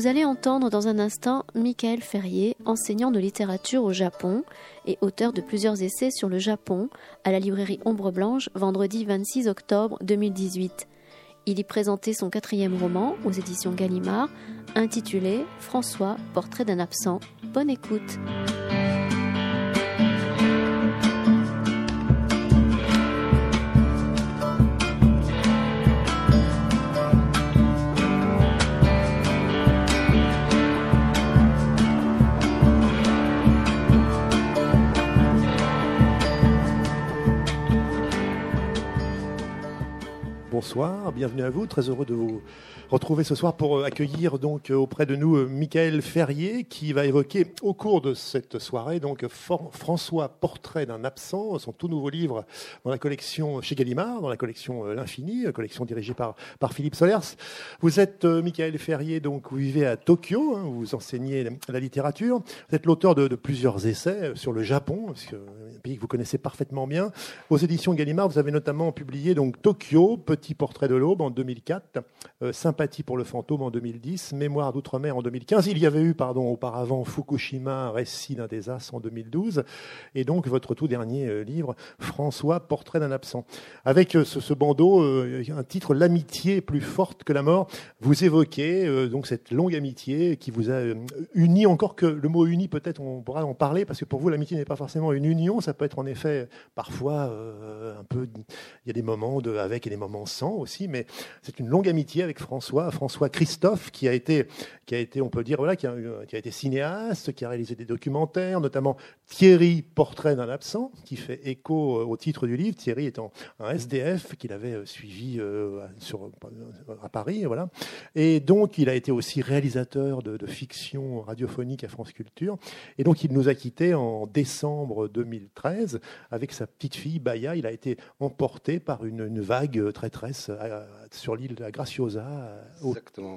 Vous allez entendre dans un instant Michael Ferrier, enseignant de littérature au Japon et auteur de plusieurs essais sur le Japon à la librairie Ombre Blanche vendredi 26 octobre 2018. Il y présentait son quatrième roman aux éditions Gallimard intitulé François, portrait d'un absent. Bonne écoute. Bonsoir, bienvenue à vous, très heureux de vous retrouver ce soir pour euh, accueillir donc euh, auprès de nous euh, Michael Ferrier qui va évoquer au cours de cette soirée donc François Portrait d'un absent, son tout nouveau livre dans la collection chez Gallimard, dans la collection L'Infini, collection dirigée par, par Philippe Solers. Vous êtes Michael Ferrier, donc vous vivez à Tokyo, hein, vous enseignez la littérature, vous êtes l'auteur de, plusieurs essais sur le Japon, un pays que vous connaissez parfaitement bien. Aux éditions Gallimard, vous avez notamment publié donc Tokyo, Petit portrait de l'aube en 2004, Sympathie pour le fantôme en 2010, Mémoire d'outre-mer en 2015. Il y avait eu, pardon, auparavant Fukushima, Récit d'un désastre en 2012, et donc votre tout dernier euh, livre, François, Portrait d'un absent. Avec euh, ce, bandeau, euh, un titre, L'amitié plus forte que la mort. Vous évoquez donc cette longue amitié qui vous a uni, encore que le mot uni, peut-être on pourra en parler, parce que pour vous, l'amitié n'est pas forcément une union, ça peut être en effet parfois un peu, il y a des moments de avec et des moments sans aussi, mais c'est une longue amitié avec François, François Christophe, qui a été, qui a été, on peut dire, voilà, qui a, qui a été cinéaste, qui a réalisé des documentaires, notamment Thierry, Portrait d'un absent, qui fait écho euh, au titre du livre. Thierry étant un SDF qu'il avait euh, suivi euh, à Paris, voilà. Et donc, il a été aussi réalisateur de, de fiction radiophonique à France Culture. Et donc, il nous a quittés en décembre 2013 avec sa petite fille Baya. Il a été emporté par une, une vague traîtresse sur l'île de la Graciosa, au,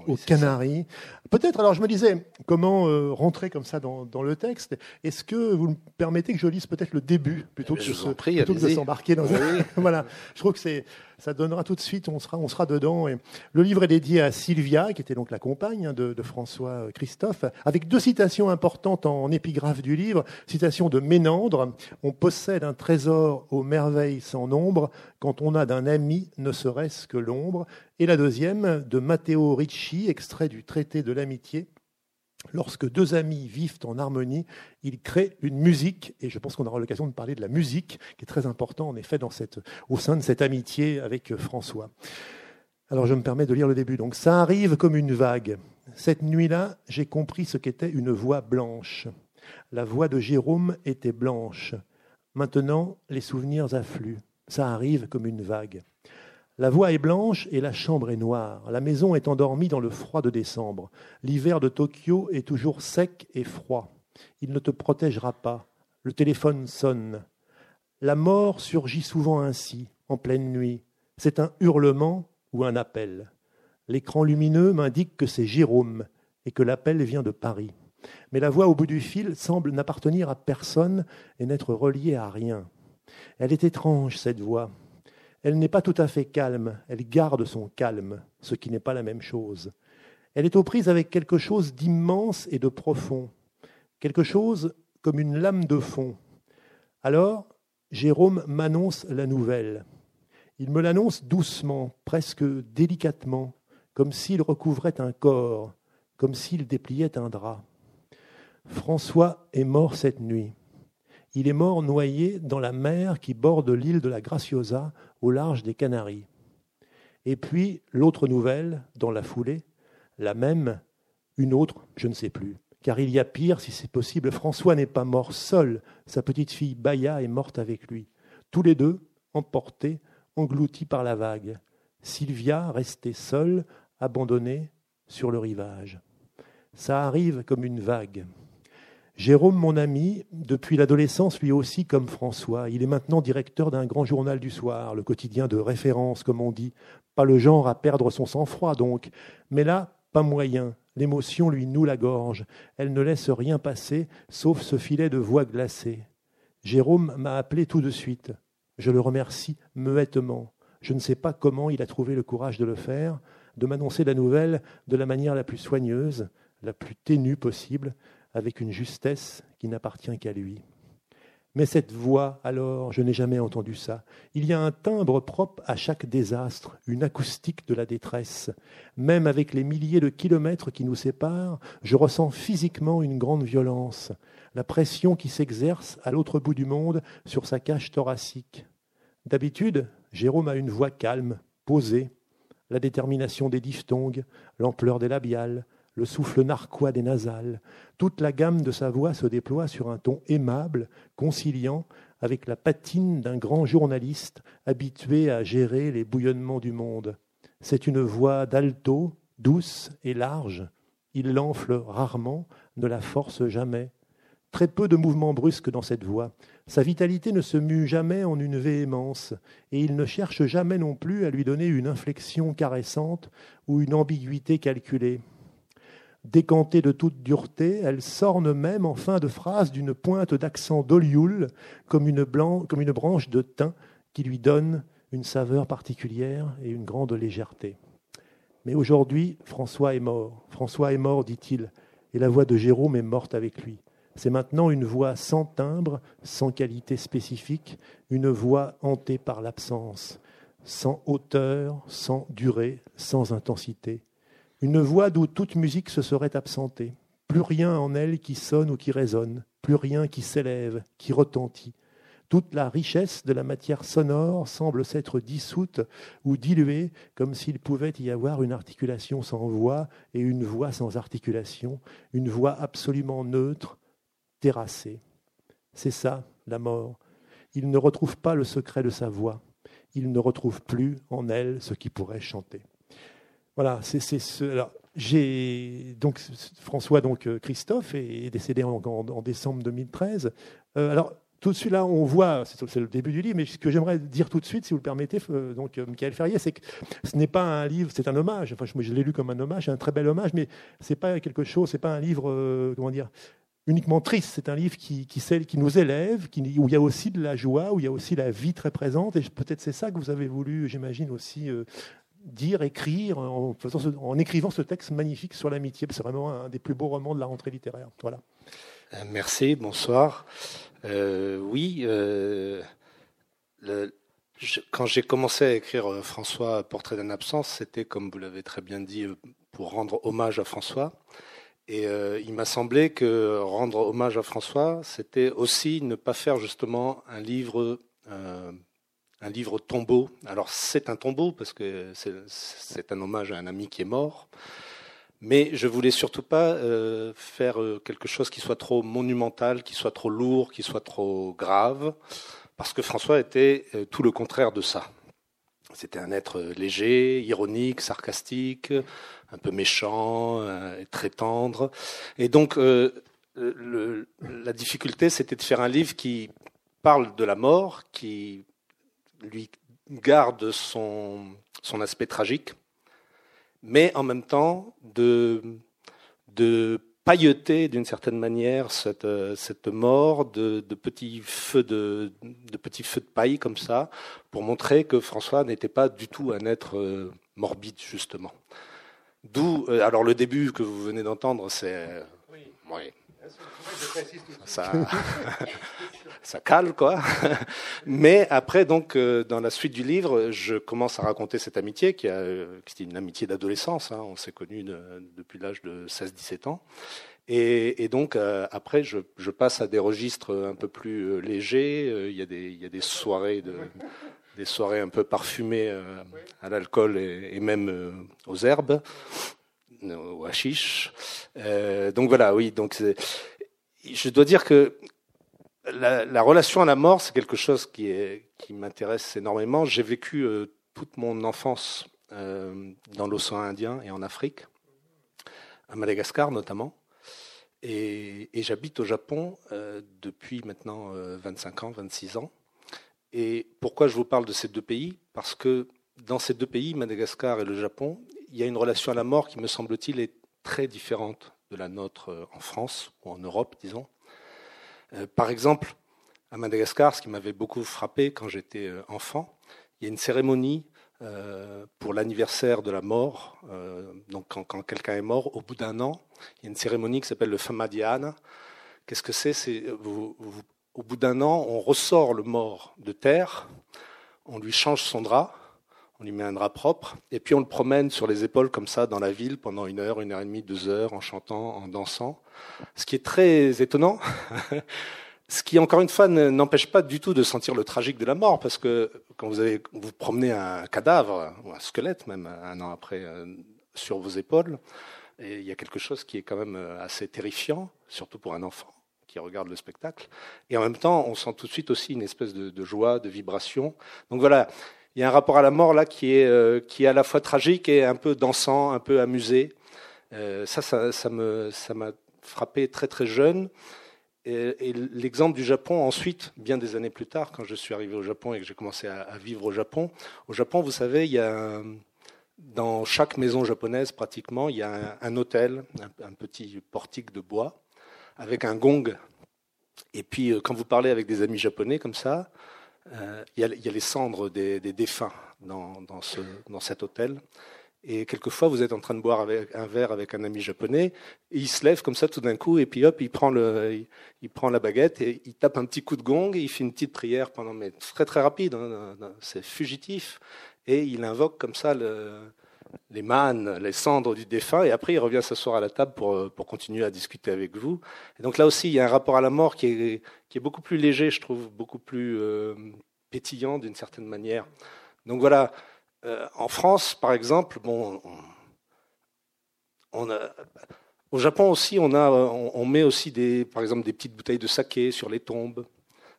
aux Canaries. Peut-être, alors je me disais, comment euh, rentrer comme ça dans, dans le texte? Est-ce que vous me permettez que je lise peut-être le début plutôt, que, je prie, plutôt que de s'embarquer dans voilà, je trouve que c'est ça donnera tout de suite, on sera, on sera dedans. Le livre est dédié à Sylvia, qui était donc la compagne hein, de, François Christophe, avec deux citations importantes en, épigraphe du livre. Citation de Ménandre On possède un trésor aux merveilles sans nombre quand on a d'un ami ne serait-ce que l'ombre. Et la deuxième de Matteo Ricci, extrait du traité de l'amitié lorsque deux amis vivent en harmonie, ils créent une musique, et je pense qu'on aura l'occasion de parler de la musique, qui est très important en effet au sein de cette amitié avec euh, François. Alors je me permets de lire le début. Donc ça arrive comme une vague. Cette nuit-là, j'ai compris ce qu'était une voix blanche. La voix de Jérôme était blanche. Maintenant, les souvenirs affluent. Ça arrive comme une vague. La voix est blanche et la chambre est noire. La maison est endormie dans le froid de décembre. L'hiver de Tokyo est toujours sec et froid. Il ne te protégera pas. Le téléphone sonne. La mort surgit souvent ainsi, en pleine nuit. C'est un hurlement ou un appel. L'écran lumineux m'indique que c'est Jérôme et que l'appel vient de Paris. Mais la voix au bout du fil semble n'appartenir à personne et n'être reliée à rien. Elle est étrange, cette voix. Elle n'est pas tout à fait calme, elle garde son calme, ce qui n'est pas la même chose. Elle est aux prises avec quelque chose d'immense et de profond, quelque chose comme une lame de fond. Alors, Jérôme m'annonce la nouvelle. Il me l'annonce doucement, presque délicatement, comme s'il recouvrait un corps, comme s'il dépliait un drap. François est mort cette nuit. Il est mort noyé dans la mer qui borde l'île de la Graciosa au large des Canaries. Et puis l'autre nouvelle, dans la foulée, la même, une autre, je ne sais plus. Car il y a pire, si c'est possible, François n'est pas mort seul, sa petite fille Baya est morte avec lui. Tous les deux, emportés, engloutis par la vague. Sylvia restée seule, abandonnée sur le rivage. Ça arrive comme une vague. Jérôme, mon ami, depuis l'adolescence, lui aussi comme François, il est maintenant directeur d'un grand journal du soir, le quotidien de référence, comme on dit. Pas le genre à perdre son sang-froid, donc. Mais là, pas moyen. L'émotion lui noue la gorge. Elle ne laisse rien passer, sauf ce filet de voix glacée. Jérôme m'a appelé tout de suite. Je le remercie muettement. Je ne sais pas comment il a trouvé le courage de le faire. de m'annoncer la nouvelle de la manière la plus soigneuse, la plus ténue possible, avec une justesse qui n'appartient qu'à lui. Mais cette voix, alors, je n'ai jamais entendu ça. Il y a un timbre propre à chaque désastre, une acoustique de la détresse. Même avec les milliers de kilomètres qui nous séparent, je ressens physiquement une grande violence, la pression qui s'exerce à l'autre bout du monde sur sa cage thoracique. D'habitude, Jérôme a une voix calme, posée, la détermination des diphtongues, l'ampleur des labiales, le souffle narquois des nasales. Toute la gamme de sa voix se déploie sur un ton aimable, conciliant, avec la patine d'un grand journaliste habitué à gérer les bouillonnements du monde. C'est une voix d'alto, douce et large. Il l'enfle rarement, ne la force jamais. Très peu de mouvements brusques dans cette voix. Sa vitalité ne se mue jamais en une véhémence, et il ne cherche jamais non plus à lui donner une inflexion caressante ou une ambiguïté calculée. Décantée de toute dureté, elle s'orne même en fin de phrase d'une pointe d'accent d'olioul, comme comme une branche de thym qui lui donne une saveur particulière et une grande légèreté. Mais aujourd'hui, François est mort. François est mort, dit-il, et la voix de Jérôme est morte avec lui. C'est maintenant une voix sans timbre, sans qualité spécifique, une voix hantée par l'absence, sans hauteur, sans durée, sans intensité une voix d'où toute musique se serait absentée, plus rien en elle qui sonne ou qui résonne, plus rien qui s'élève, qui retentit. Toute la richesse de la matière sonore semble s'être dissoute ou diluée, comme s'il pouvait y avoir une articulation sans voix et une voix sans articulation, une voix absolument neutre, terrassée. C'est ça, la mort. Il ne retrouve pas le secret de sa voix. Il ne retrouve plus en elle ce qui pourrait chanter. Voilà, c'est ce. J'ai donc François donc euh, Christophe est, décédé en, décembre 2013. Euh, alors tout de suite là, on voit, c'est le début du livre, mais ce que j'aimerais dire tout de suite, si vous le permettez, euh, donc Michael Ferrier, c'est que ce n'est pas un livre, c'est un hommage. Enfin, je, l'ai lu comme un hommage, un très bel hommage, mais c'est pas quelque chose, c'est pas un livre, comment dire, uniquement triste. C'est un livre qui, qui, qui nous élève, où il y a aussi de la joie, où il y a aussi la vie très présente. Et peut-être c'est ça que vous avez voulu, j'imagine aussi, dire, écrire, en, écrivant ce texte magnifique sur l'amitié. C'est vraiment un des plus beaux romans de la rentrée littéraire. Voilà. Euh, merci, bonsoir. Euh, oui, euh, quand j'ai commencé à écrire François, Portrait d'une absence, c'était, comme vous l'avez très bien dit, pour rendre hommage à François. Et il m'a semblé que rendre hommage à François, c'était aussi ne pas faire justement un livre un livre tombeau. Alors c'est un tombeau parce que c'est un hommage à un ami qui est mort. Mais je voulais surtout pas euh, faire euh, quelque chose qui soit trop monumental, qui soit trop lourd, qui soit trop grave, parce que François était euh, tout le contraire de ça. C'était un être léger, ironique, sarcastique, un peu méchant, très tendre. Et donc la difficulté, c'était de faire un livre qui parle de la mort, qui lui garde son, son aspect tragique, mais en même temps de, de pailleter d'une certaine manière cette, cette mort de, de, petits feux de, de petits feux de paille comme ça, pour montrer que François n'était pas du tout un être euh, morbide justement. D'où euh, alors le début que vous venez d'entendre, c'est oui. Ça, ça cale, quoi. Mais après, donc, euh, dans la suite du livre, je commence à raconter cette amitié qui, a, euh, qui une amitié d'adolescence. Hein. On s'est connus depuis l'âge de 16-17 ans. Et, donc, euh, après, je, passe à des registres un peu plus légers. Il y a des, soirées de des soirées un peu parfumées à l'alcool et, même aux herbes, au hashish. donc voilà, oui. Donc je dois dire que la, la, relation à la mort, c'est quelque chose qui, m'intéresse énormément. J'ai vécu euh, toute mon enfance euh, dans l'océan Indien et en Afrique, à Madagascar notamment. Et, j'habite au Japon euh, depuis maintenant 25 ans, 26 ans. Et pourquoi je vous parle de ces deux pays? Parce que dans ces deux pays, Madagascar et le Japon, il y a une relation à la mort qui, me semble-t-il, est très différente de la nôtre en France ou en Europe, disons. Euh, par exemple, à Madagascar, ce qui m'avait beaucoup frappé quand j'étais euh, enfant, il y a une cérémonie pour l'anniversaire de la mort. donc quand, quelqu'un est mort, au bout d'un an, il y a une cérémonie qui s'appelle le Famadiana. Qu'est-ce que C'est? Au bout d'un an, on ressort le mort de terre, on lui change son drap, on lui met un drap propre, et puis on le promène sur les épaules comme ça dans la ville pendant une heure, une heure et demie, deux heures, en chantant, en dansant. Ce qui est très étonnant, ce qui encore une fois n'empêche pas du tout de sentir le tragique de la mort, parce que quand vous, avez, vous promenez un cadavre, ou un squelette même, un an après, euh, sur vos épaules, et il y a quelque chose qui est quand même euh, assez terrifiant, surtout pour un enfant qui regarde le spectacle. Et en même temps, on sent tout de suite aussi une espèce de, joie, de vibration. Donc voilà, il y a un rapport à la mort là qui est, euh, qui est à la fois tragique et un peu dansant, un peu amusé. Euh, ça, ça, ça, m'a frappé très très jeune. Et, l'exemple du Japon, ensuite, bien des années plus tard, quand je suis arrivé au Japon et que j'ai commencé à, vivre au Japon, au Japon, vous savez, il y a dans chaque maison japonaise pratiquement, il y a un, hôtel, un, petit portique de bois, avec un gong. Et puis, euh, quand vous parlez avec des amis japonais comme ça, euh, il, y a, les cendres des, défunts dans, dans, ce, dans, cet hôtel. Et quelquefois, vous êtes en train de boire un verre avec un ami japonais, et il se lève comme ça tout d'un coup, et puis hop, il prend, le, il, prend la baguette et il tape un petit coup de gong, et il fait une petite prière pendant, mais très très rapide, hein, c'est fugitif, et il invoque comme ça le, les mannes, les cendres du défunt, et après il revient s'asseoir à la table pour, euh, pour continuer à discuter avec vous. Et donc là aussi, il y a un rapport à la mort qui est, qui est beaucoup plus léger, je trouve, beaucoup plus euh, pétillant d'une certaine manière. Donc voilà, euh, en France, par exemple, bon, on, a, au Japon aussi, on, a, on, met aussi des, par exemple des petites bouteilles de saké sur les tombes.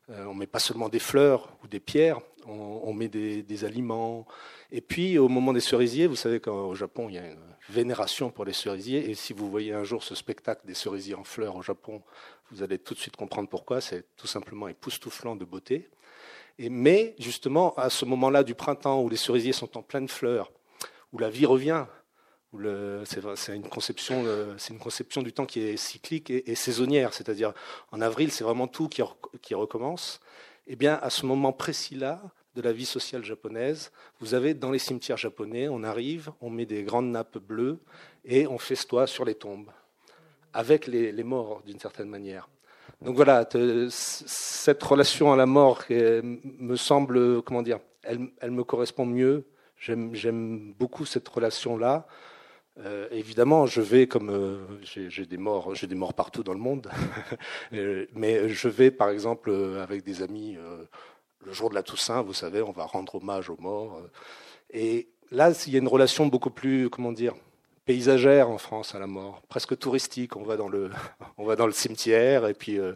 on met pas seulement des fleurs ou des pierres, on, met des, aliments. Et puis, au moment des cerisiers, vous savez qu'au Japon, il y a une vénération pour les cerisiers. Et si vous voyez un jour ce spectacle des cerisiers en fleurs au Japon, vous allez tout de suite comprendre pourquoi. C'est tout simplement époustouflant de beauté. Et, mais, justement, à ce moment-là du printemps, où les cerisiers sont en pleine fleur, où la vie revient, où c'est une, conception, euh, du temps qui est cyclique et, saisonnière. C'est-à-dire, en avril, c'est vraiment tout qui recommence. Eh bien, à ce moment précis-là, de la vie sociale japonaise. Vous avez dans les cimetières japonais, on arrive, on met des grandes nappes bleues et on festoie sur les tombes, avec les, morts d'une certaine manière. Donc voilà, cette relation à la mort me semble, comment dire, elle, elle me correspond mieux. J'aime beaucoup cette relation-là. Euh, évidemment, je vais comme euh, j'ai des morts, j'ai des morts partout dans le monde, euh, mais je vais par exemple avec des amis le jour de la Toussaint, vous savez, on va rendre hommage aux morts. Et là, il y a une relation beaucoup plus, comment dire, paysagère en France à la mort, presque touristique. On va dans le, on va dans le cimetière et puis euh,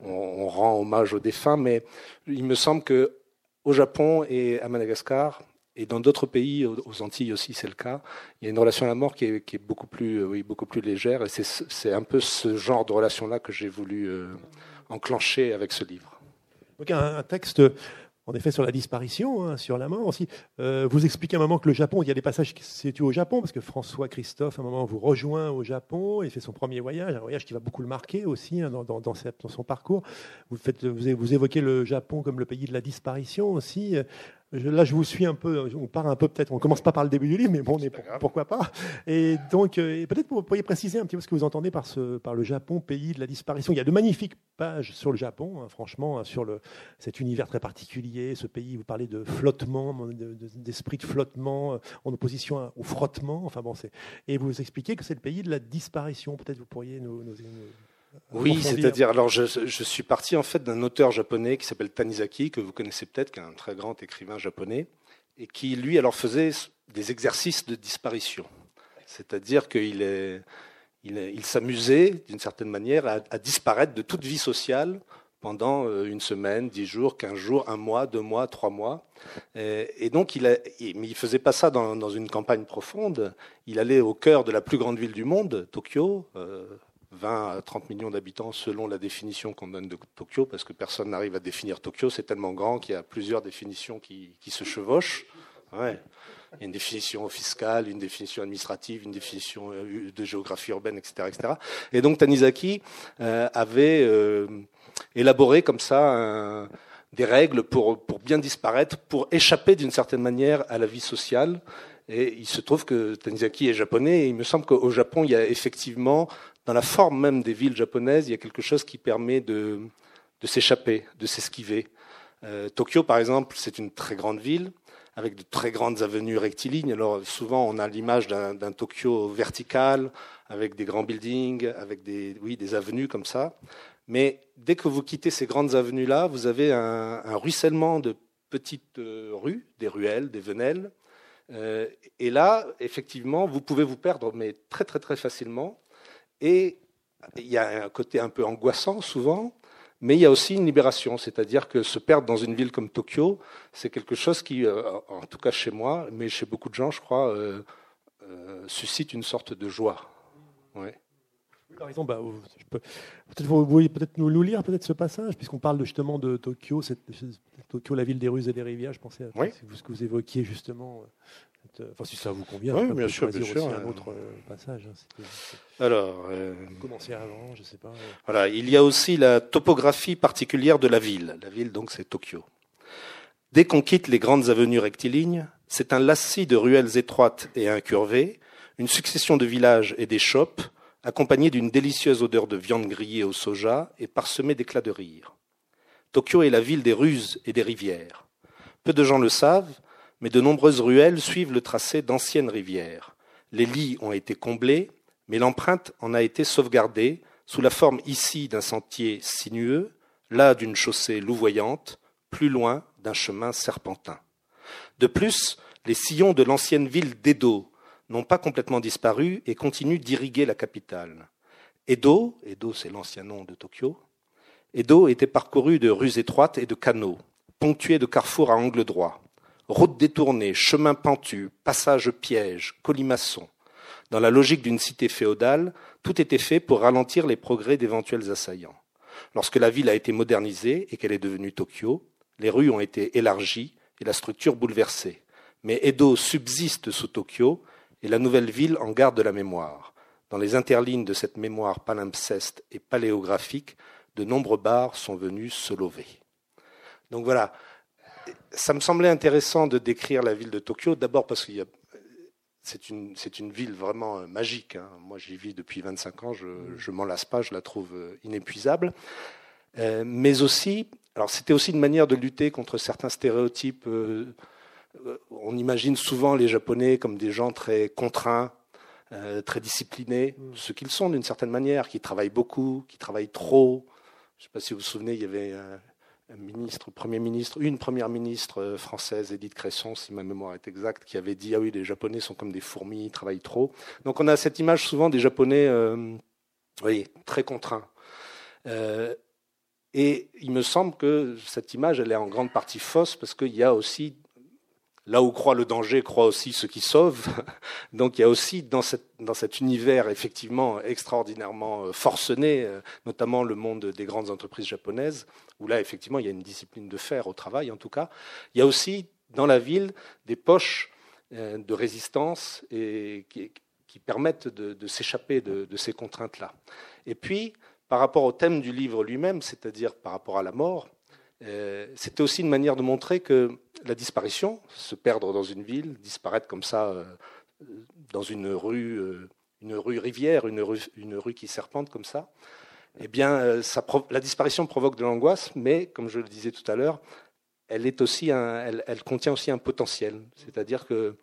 on, rend hommage aux défunts. Mais il me semble que au Japon et à Madagascar et dans d'autres pays, aux Antilles aussi, c'est le cas. Il y a une relation à la mort qui est, beaucoup plus, oui, beaucoup plus légère. Et c'est un peu ce genre de relation-là que j'ai voulu euh, enclencher avec ce livre. Donc un, texte en effet sur la disparition, hein, sur la mort aussi. Euh, vous expliquez un moment que le Japon, il y a des passages qui se situent au Japon, parce que François Christophe, à un moment, vous rejoint au Japon, il fait son premier voyage, un voyage qui va beaucoup le marquer aussi hein, dans, son parcours. Vous, faites, vous, évoquez le Japon comme le pays de la disparition aussi là, je vous suis un peu, on part un peu peut-être, on commence pas par le début du livre, mais bon, pourquoi pas. Et donc, euh, peut-être vous pourriez préciser un petit peu ce que vous entendez par, ce, par le Japon, pays de la disparition. Il y a de magnifiques pages sur le Japon, hein, franchement, hein, sur le, cet univers très particulier, ce pays, vous parlez de flottement, d'esprit de, flottement, euh, en opposition au frottement. Enfin bon, et vous expliquez que c'est le pays de la disparition. Peut-être vous pourriez nous, nous oui, c'est-à-dire, alors je, suis parti en fait d'un auteur japonais qui s'appelle Tanizaki, que vous connaissez peut-être, qui est un très grand écrivain japonais, et qui lui alors faisait des exercices de disparition. C'est-à-dire qu'il est, il, s'amusait d'une certaine manière à, disparaître de toute vie sociale pendant euh, une semaine, dix jours, quinze jours, un mois, deux mois, trois mois. Et, donc, il a, mais il faisait pas ça dans, une campagne profonde. Il allait au cœur de la plus grande ville du monde, Tokyo. Euh, 20 à 30 millions d'habitants selon la définition qu'on donne de Tokyo, parce que personne n'arrive à définir Tokyo, c'est tellement grand qu'il y a plusieurs définitions qui, se chevauchent. Ouais. Il y a une définition fiscale, une définition administrative, une définition euh, de géographie urbaine, etc. etc. Et donc Tanizaki euh, avait euh, élaboré comme ça des règles pour, pour bien disparaître, pour échapper d'une certaine manière à la vie sociale. Et il se trouve que Tanizaki est japonais et il me semble qu'au Japon, il y a effectivement, dans la forme même des villes japonaises, il y a quelque chose qui permet de, s'échapper, de s'esquiver. Euh, Tokyo, par exemple, c'est une très grande ville avec de très grandes avenues rectilignes. Alors souvent, on a l'image d'un Tokyo vertical, avec des grands buildings, avec des, oui, des avenues comme ça. Mais dès que vous quittez ces grandes avenues-là, vous avez un, ruissellement de petites euh, rues, des ruelles, des venelles. Euh, et là, effectivement, vous pouvez vous perdre, mais très très très facilement. Et il y a un côté un peu angoissant souvent, mais il y a aussi une libération, c'est-à-dire que se perdre dans une ville comme Tokyo, c'est quelque chose qui, euh, en tout cas chez moi, mais chez beaucoup de gens, je crois, euh, euh, suscite une sorte de joie. Ouais. Par exemple, bah, peut-être vous pouvez peut-être nous, nous, lire peut-être ce passage, puisqu'on parle justement de Tokyo, Tokyo, la ville des rues et des rivières. Je pensais à ce que vous évoquiez justement euh, enfin, si ça vous convient, oui, bien sûr, bien sûr. un autre euh, passage. Hein, Alors, euh, commencer avant, je sais pas. Voilà, il y a aussi la topographie particulière de la ville. La ville, donc, c'est Tokyo. Dès qu'on quitte les grandes avenues rectilignes, c'est un lacis de ruelles étroites et incurvées, une succession de villages et des shops, accompagnés d'une délicieuse odeur de viande grillée au soja et parsemée d'éclats de rire. Tokyo est la ville des ruses et des rivières. Peu de gens le savent, mais de nombreuses ruelles suivent le tracé d'anciennes rivières. Les lits ont été comblés, mais l'empreinte en a été sauvegardée sous la forme ici d'un sentier sinueux, là d'une chaussée louvoyante, plus loin d'un chemin serpentin. De plus, les sillons de l'ancienne ville d'Edo n'ont pas complètement disparu et continuent d'irriguer la capitale. Edo, Edo c'est l'ancien nom de Tokyo, Edo était parcouru de rues étroites et de canaux, ponctués de carrefours à angle droit. Routes détournées, chemins pentus, passages pièges, colimaçons. Dans la logique d'une cité féodale, tout était fait pour ralentir les progrès d'éventuels assaillants. Lorsque la ville a été modernisée et qu'elle est devenue Tokyo, les rues ont été élargies et la structure bouleversée. Mais Edo subsiste sous Tokyo et la nouvelle ville en garde la mémoire. Dans les interlignes de cette mémoire palimpseste et paléographique, de nombreux bars sont venus se lever. Donc voilà, ça me semblait intéressant de décrire la ville de Tokyo, d'abord parce que c'est une, une, ville vraiment euh, magique. Hein. Moi, j'y vis depuis 25 ans, je ne m'en lasse pas, je la trouve euh, inépuisable. Euh, mais aussi, alors c'était aussi une manière de lutter contre certains stéréotypes. on imagine souvent les Japonais comme des gens très contraints, très disciplinés, mm. ce qu'ils sont d'une certaine manière, qui travaillent beaucoup, qui travaillent trop. Je ne sais pas si vous vous souvenez, il y avait ministre, premier ministre, une première ministre euh, française, Edith Cresson, si ma mémoire est exacte, qui avait dit ah oui les Japonais sont comme des fourmis, ils travaillent trop. Donc on a cette image souvent des Japonais, euh, très contraints. Euh, et il me semble que cette image, elle est en grande partie fausse parce qu'il y a aussi Là où croit le danger, croit aussi ce qui sauve. Donc il y a aussi dans, cet univers effectivement extraordinairement euh, forcené, euh, notamment le monde des grandes entreprises japonaises, où là effectivement il y a une discipline de fer au travail en tout cas. Il y a aussi dans la ville des poches euh, de résistance et qui, permettent de, s'échapper de, ces contraintes-là. Et puis, par rapport au thème du livre lui-même, c'est-à-dire par rapport à la mort, c'était aussi une manière de montrer que la disparition, se perdre dans une ville, disparaître comme ça euh, dans une rue, euh, une rue rivière, une rue, qui serpente comme ça, eh bien, la disparition provoque de l'angoisse, mais comme je le disais tout à l'heure, elle, contient aussi un potentiel. C'est-à-dire que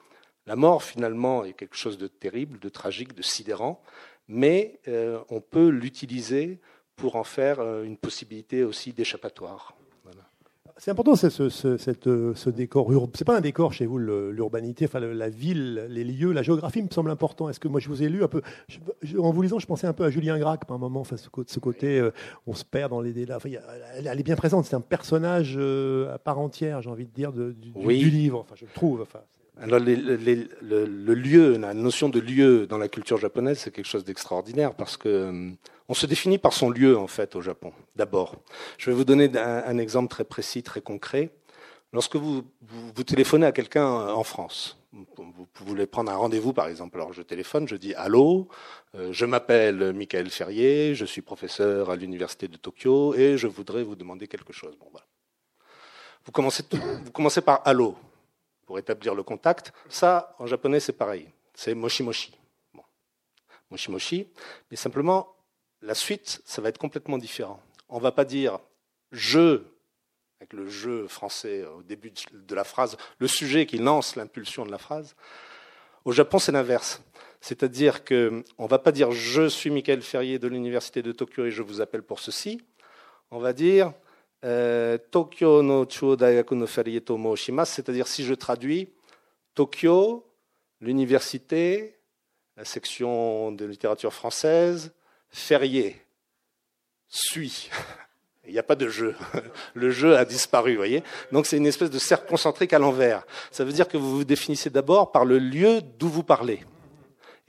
la mort, finalement, est quelque chose de terrible, de tragique, de sidérant, mais on peut l'utiliser pour en faire une possibilité aussi d'échappatoire. C'est important ce, ce, ce, décor. C'est pas un décor chez vous, l'urbanité, enfin la ville, les lieux, la géographie me semble important. Est-ce que moi je vous ai lu un peu En vous lisant, je pensais un peu à Julien Gracq par un moment, enfin, ce, côté, euh, on se perd dans les délais. elle, est bien présente. C'est un personnage euh, à part entière, j'ai envie de dire, du, du, livre. Enfin, je le trouve. Enfin, alors le, le, lieu, la notion de lieu dans la culture japonaise, c'est quelque chose d'extraordinaire parce que euh, on se définit par son lieu en fait au Japon. D'abord, je vais vous donner un, exemple très précis, très concret. Lorsque vous, vous, téléphonez à quelqu'un en France, vous, voulez prendre un rendez-vous par exemple. Alors je téléphone, je dis allô, euh, je m'appelle Michael Ferrier, je suis professeur à l'université de Tokyo et je voudrais vous demander quelque chose. Bon, voilà. vous commencez, par allo pour établir le contact. Ça, en japonais, c'est pareil. C'est moshi moshi. Bon. Mais simplement, la suite, ça va être complètement différent. On ne va pas dire je, avec le jeu français au début de la phrase, le sujet qui lance l'impulsion de la phrase. Au Japon, c'est l'inverse. C'est-à-dire qu'on ne va pas dire je suis Michael Ferrier de l'Université de Tokyo et je vous appelle pour ceci. On va dire euh, Tokyo no Chuo Daigaku no Ferrier Tomo Shimasu, c'est-à-dire si je traduis Tokyo, l'université, la section de littérature française, Ferrier, suit. Il n'y a pas de jeu. Le jeu a disparu, vous voyez. Donc c'est une espèce de cercle concentrique à l'envers. Ça veut dire que vous vous définissez d'abord par le lieu d'où vous parlez.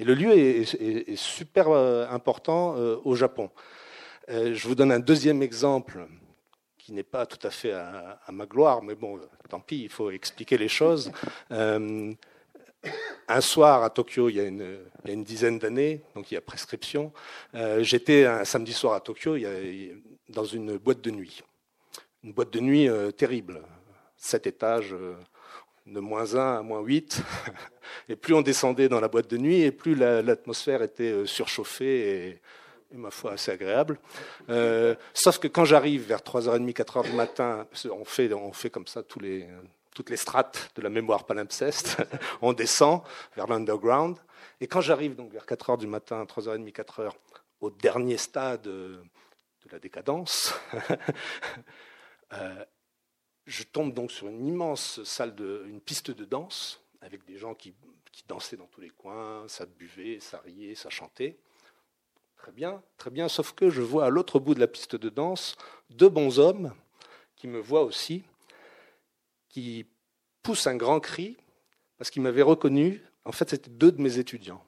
Et le lieu est, super euh, important euh, au Japon. Euh, je vous donne un deuxième exemple qui n'est pas tout à fait à, ma gloire, mais bon, tant pis, il faut expliquer les choses. Un soir à Tokyo, il y a une, dizaine d'années, donc il y a prescription, j'étais un samedi soir à Tokyo dans une boîte de nuit. Une boîte de nuit terrible, sept étages de moins 1 à moins 8. Et plus on descendait dans la boîte de nuit, et plus l'atmosphère était euh, surchauffée et, ma foi, assez agréable. Euh, sauf que quand j'arrive vers 3h30, 4h du matin, on fait comme ça tous les, toutes les strates de la mémoire palimpseste, on descend vers l'underground. Et quand j'arrive donc vers 4h du matin, 3h30, 4h, au dernier stade de la décadence, euh, je tombe donc sur une immense salle, de, une piste de danse, avec des gens qui, dansaient dans tous les coins, ça buvait, ça riait, ça chantait. Très bien, très bien, sauf que je vois à l'autre bout de la piste de danse deux bons hommes qui me voient aussi, qui poussent un grand cri parce qu'ils m'avaient reconnu. En fait, c'était deux de mes étudiants.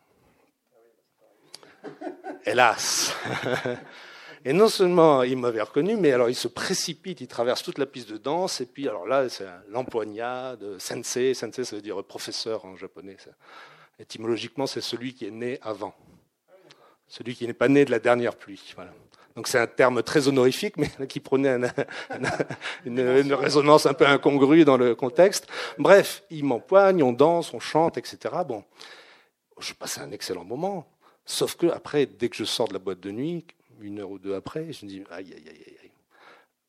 Hélas Et non seulement il m'avait reconnu, mais alors il se précipite, il traverse toute la piste de danse, et puis alors là, c'est l'empoignade, sensei, sensei ça veut dire professeur en japonais. Étymologiquement, c'est celui qui est né avant. Celui qui n'est pas né de la dernière pluie. Voilà. Donc c'est un terme très honorifique, mais qui prenait une, une, résonance un peu incongrue dans le contexte. Bref, il m'empoigne, on danse, on chante, etc. Bon, je passe un excellent moment. Sauf que après, dès que je sors de la boîte de nuit, une heure ou deux après, je me dis, aïe, aïe, aïe, aïe.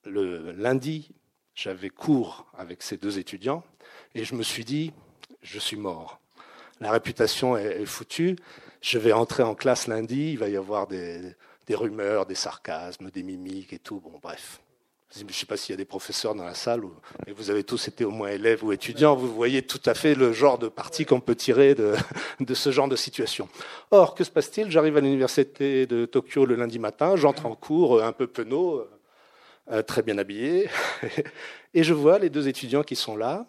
Le lundi, j'avais cours avec ces deux étudiants et je me suis dit, je suis mort. La réputation est, foutue. Je vais entrer en classe lundi, il va y avoir des, des rumeurs, des sarcasmes, des mimiques et tout. Bon, bref. Je ne sais pas s'il y a des professeurs dans la salle, mais vous avez tous été au moins élèves ou étudiants. Vous voyez tout à fait le genre de parti qu'on peut tirer de, ce genre de situation. Or, que se passe-t-il? J'arrive à l'université de Tokyo le lundi matin, j'entre en cours euh, un peu penaud, euh, euh, très bien habillé, et je vois les deux étudiants qui sont là.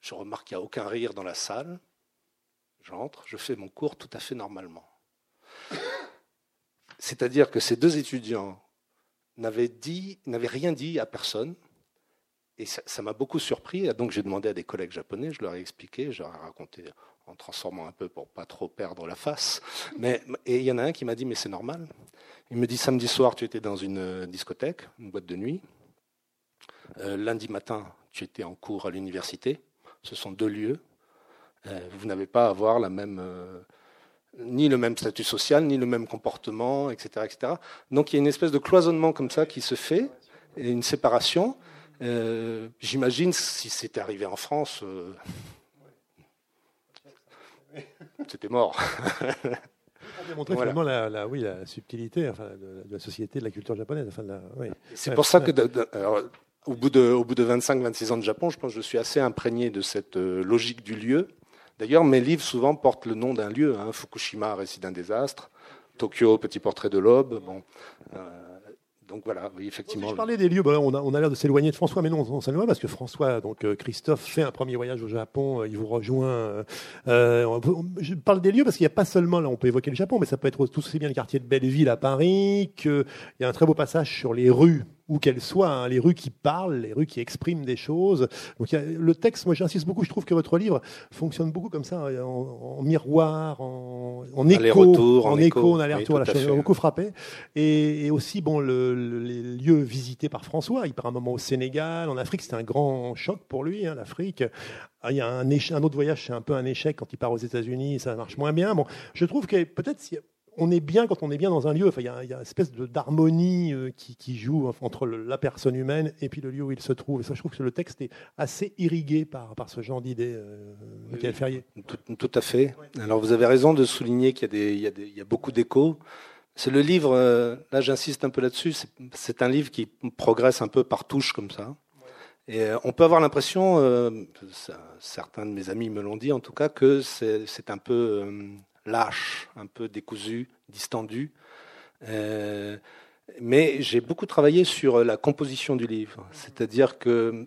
Je remarque qu'il n'y a aucun rire dans la salle. J'entre, je fais mon cours tout à fait normalement. C'est-à-dire que ces deux étudiants n'avait rien dit à personne. Et ça m'a beaucoup surpris. Donc j'ai demandé à des collègues japonais, je leur ai expliqué, je leur ai raconté en transformant un peu pour pas trop perdre la face. Mais, et il y en a un qui m'a dit, mais c'est normal. Il me dit, samedi soir, tu étais dans une euh, discothèque, une boîte de nuit. Euh, lundi matin, tu étais en cours à l'université. Ce sont deux lieux. Euh, vous n'avez pas à avoir la même ni le même statut social, ni le même comportement, etc., etc. Donc il y a une espèce de cloisonnement comme ça qui se fait, et une séparation. Euh, j'imagine si c'était arrivé en France, euh, c'était mort. On démontrer finalement la, oui, la subtilité de, la société, de la culture japonaise. C'est pour ça que, au bout de, au bout de 25-26 ans de Japon, je pense que je suis assez imprégné de cette euh, logique du lieu D'ailleurs, mes livres souvent portent le nom d'un lieu. Hein. Fukushima, récit d'un désastre. Tokyo, petit portrait de l'aube. Bon, euh, donc voilà, oui, effectivement. je parlais des lieux, on a, on a l'air de s'éloigner de François, mais non, on s'éloigne parce que François, donc euh, Christophe, fait un premier voyage au Japon, euh, il vous rejoint. je parle des lieux parce qu'il n'y a pas seulement, là on peut évoquer le Japon, mais ça peut être tout aussi bien le quartier de Belleville à Paris, qu'il y a un très beau passage sur les rues où qu'elles soient, hein, les rues qui parlent, les rues qui expriment des choses. Donc le texte, moi j'insiste beaucoup, je trouve que votre livre fonctionne beaucoup comme ça, en, miroir, en, écho, en, écho, en aller-retour. Oui, la beaucoup frappé. Et, aussi, bon, les lieux visités par François. Il part un moment au Sénégal, en Afrique, c'était un grand choc pour lui, hein, l'Afrique. Ah, il y a un, un autre voyage, c'est un peu un échec quand il part aux États-Unis, ça marche moins bien. Bon, je trouve que peut-être si on est bien quand on est bien dans un lieu. Enfin, il y a, une espèce d'harmonie euh, qui, joue entre la personne humaine et puis le lieu où il se trouve. Et ça, je trouve que le texte est assez irrigué par, par ce genre d'idée, euh, Michael Ferrier. Tout, à fait. Alors, vous avez raison de souligner qu'il y, y, a beaucoup d'échos. C'est le livre, euh, là j'insiste un peu là-dessus, c'est un livre qui progresse un peu par touche comme ça. Et on peut avoir l'impression, certains de mes amis me l'ont dit en tout cas, que c'est un peu lâche, un peu décousu, distendu. Euh, mais j'ai beaucoup travaillé sur la composition du livre, c'est-à-dire que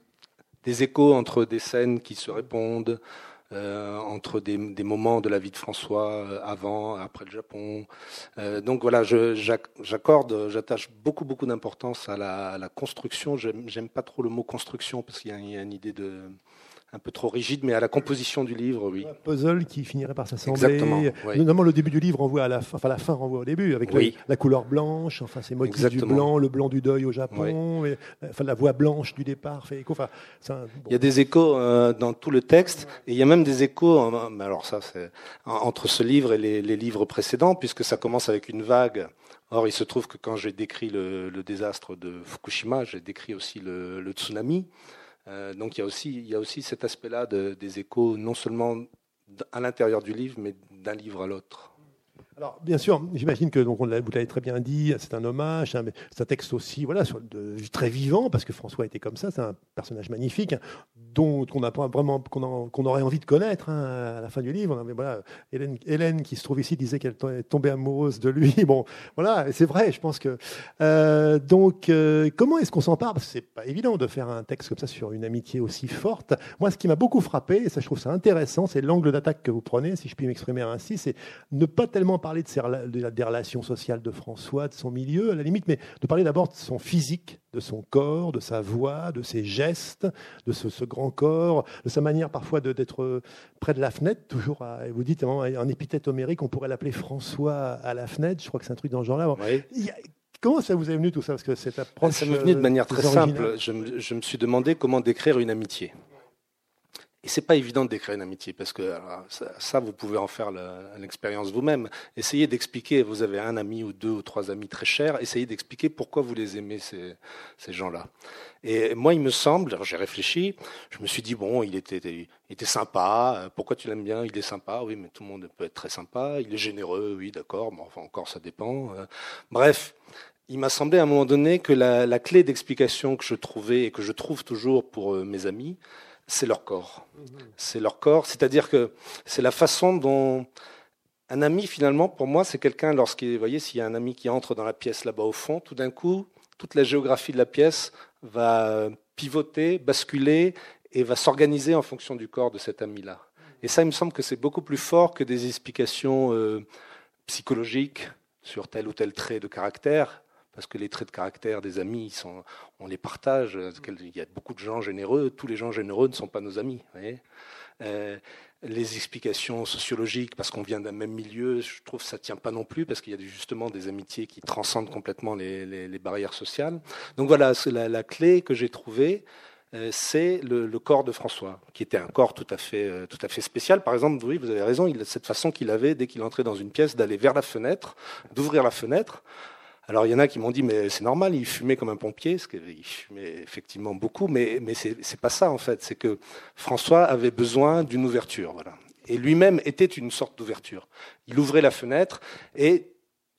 des échos entre des scènes qui se répondent, euh, entre des, moments de la vie de François euh, avant, après le Japon. donc voilà, j'accorde, j'attache beaucoup beaucoup d'importance à la, à la construction. J'aime pas trop le mot construction parce qu'il y, a une idée de un peu trop rigide, mais à la composition du livre, oui. Un puzzle qui finirait par s'assembler. Exactement. Notamment le début du livre renvoie à la fin, enfin la fin renvoie au début, avec la, couleur blanche, enfin ces motifs du blanc, le blanc du deuil au Japon, enfin la voix blanche du départ fait écho. Enfin, Il y a des échos euh, dans tout le texte, et il y a même des échos. alors ça, c'est entre ce livre et les, livres précédents, puisque ça commence avec une vague. Or, il se trouve que quand j'ai décrit le, désastre de Fukushima, j'ai décrit aussi le, le tsunami. Euh, donc il y a aussi, cet aspect-là de, des échos, non seulement à l'intérieur du livre, mais d'un livre à l'autre. Alors, bien sûr, j'imagine que donc, on vous l'avez très bien dit, c'est un hommage, c'est un, texte aussi voilà, très vivant, parce que François était comme ça, c'est un personnage magnifique, dont on a vraiment qu'on aurait envie de connaître hein, à la fin du livre. Mais voilà, Hélène, qui se trouve ici, disait qu'elle est tombée amoureuse de lui. Bon, voilà, c'est vrai, je pense que. Euh, donc, euh, comment est-ce qu'on s'en parle Parce que c'est pas évident de faire un texte comme ça sur une amitié aussi forte. Moi, ce qui m'a beaucoup frappé, et ça, je trouve ça intéressant, c'est l'angle d'attaque que vous prenez, si je puis m'exprimer ainsi, c'est ne pas tellement parler de, des relations sociales de François, de son milieu, à la limite, mais de parler d'abord de son physique, de son corps, de sa voix, de ses gestes, de ce, grand corps, de sa manière parfois d'être près de la fenêtre, toujours, à, vous dites en épithète homérique, on pourrait l'appeler François à la fenêtre, je crois que c'est un truc dans ce genre-là. Comment ça vous est venu tout ça? Parce que cette approche. Ça m'est venu de manière très simple. je me suis demandé comment décrire une amitié. Et c'est pas évident de décrire une amitié parce que ça, vous pouvez en faire l'expérience vous-même. Essayez d'expliquer. Vous avez un ami ou deux ou trois amis très chers. Essayez d'expliquer pourquoi vous les aimez ces, gens-là. Et moi, il me semble, j'ai réfléchi. Je me suis dit bon, il était, sympa. Pourquoi tu l'aimes bien? Il est sympa. Oui, mais tout le monde peut être très sympa. Il est généreux. Oui, d'accord. Enfin encore, ça dépend. Bref. Il m'a semblé à un moment donné que la, clé d'explication que je trouvais et que je trouve toujours pour euh, mes amis, c'est leur corps. C'est leur corps, c'est-à-dire que c'est la façon dont un ami, finalement, pour moi, c'est quelqu'un, lorsqu'il, vous voyez, s'il y a un ami qui entre dans la pièce là-bas au fond, tout d'un coup, toute la géographie de la pièce va pivoter, basculer et va s'organiser en fonction du corps de cet ami-là. Et ça, il me semble que c'est beaucoup plus fort que des explications euh, psychologiques sur tel ou tel trait de caractère parce que les traits de caractère des amis, on les partage. Il y a beaucoup de gens généreux. Tous les gens généreux ne sont pas nos amis. Euh, les explications sociologiques, parce qu'on vient d'un même milieu, je trouve que ça ne tient pas non plus, parce qu'il y a justement des amitiés qui transcendent complètement les, barrières sociales. Donc voilà, la, clé que j'ai trouvée, euh, c'est le, corps de François, qui était un corps tout à fait, euh, spécial. Par exemple, oui, vous avez raison, cette façon qu'il avait, dès qu'il entrait dans une pièce, d'aller vers la fenêtre, d'ouvrir la fenêtre, alors il y en a qui m'ont dit mais c'est normal, il fumait comme un pompier, parce qu'il fumait effectivement beaucoup, mais mais c'est pas ça en fait, c'est que François avait besoin d'une ouverture, voilà. Et lui-même était une sorte d'ouverture. Il ouvrait la fenêtre et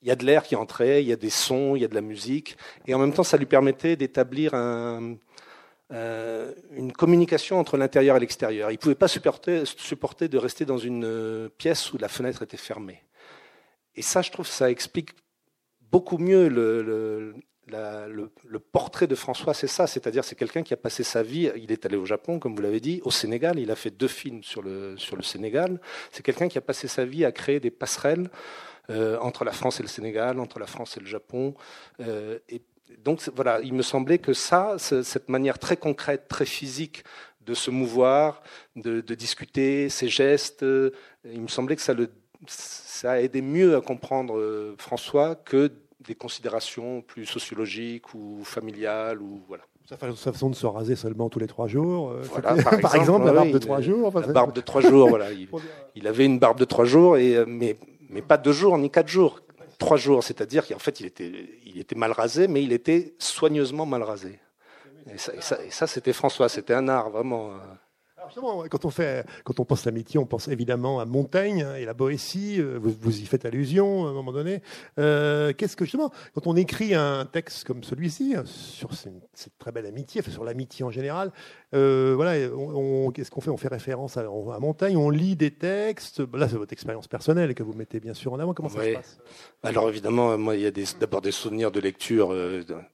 il y a de l'air qui entrait, il y a des sons, il y a de la musique, et en même temps ça lui permettait d'établir euh, une communication entre l'intérieur et l'extérieur. Il ne pouvait pas supporter, de rester dans une pièce où la fenêtre était fermée. Et ça, je trouve, ça explique beaucoup mieux le, portrait de François, c'est ça, c'est-à-dire c'est quelqu'un qui a passé sa vie, il est allé au Japon, comme vous l'avez dit, au Sénégal, il a fait deux films sur le, Sénégal, c'est quelqu'un qui a passé sa vie à créer des passerelles euh, entre la France et le Sénégal, entre la France et le Japon, euh, et, donc voilà, il me semblait que ça, cette manière très concrète, très physique de se mouvoir, de, discuter, ses gestes, il me semblait que ça, le, ça a aidé mieux à comprendre François que des considérations plus sociologiques ou familiales ou voilà. Sa façon de se raser seulement tous les trois jours. par, exemple, la barbe de trois jours. La barbe de trois jours, voilà. Il, avait une barbe de trois jours, et, mais, mais pas deux jours ni quatre jours. Trois jours, c'est-à-dire qu'en fait, il était, il était mal rasé, mais il était soigneusement mal rasé. Et ça, et ça c'était François, c'était un art vraiment. Quand on, fait, quand on pense l'amitié, on pense évidemment à Montaigne et la Boétie. Euh, vous, y faites allusion à un moment donné. Euh, qu'est-ce que justement, quand on écrit un texte comme celui-ci sur cette, très belle amitié, sur l'amitié en général, euh, voilà, qu'est-ce qu'on fait? On fait référence à, Montaigne, on lit des textes. Là, c'est votre expérience personnelle que vous mettez bien sûr en avant. Comment ça se passe? Alors évidemment, moi, il y a d'abord des, souvenirs de lecture.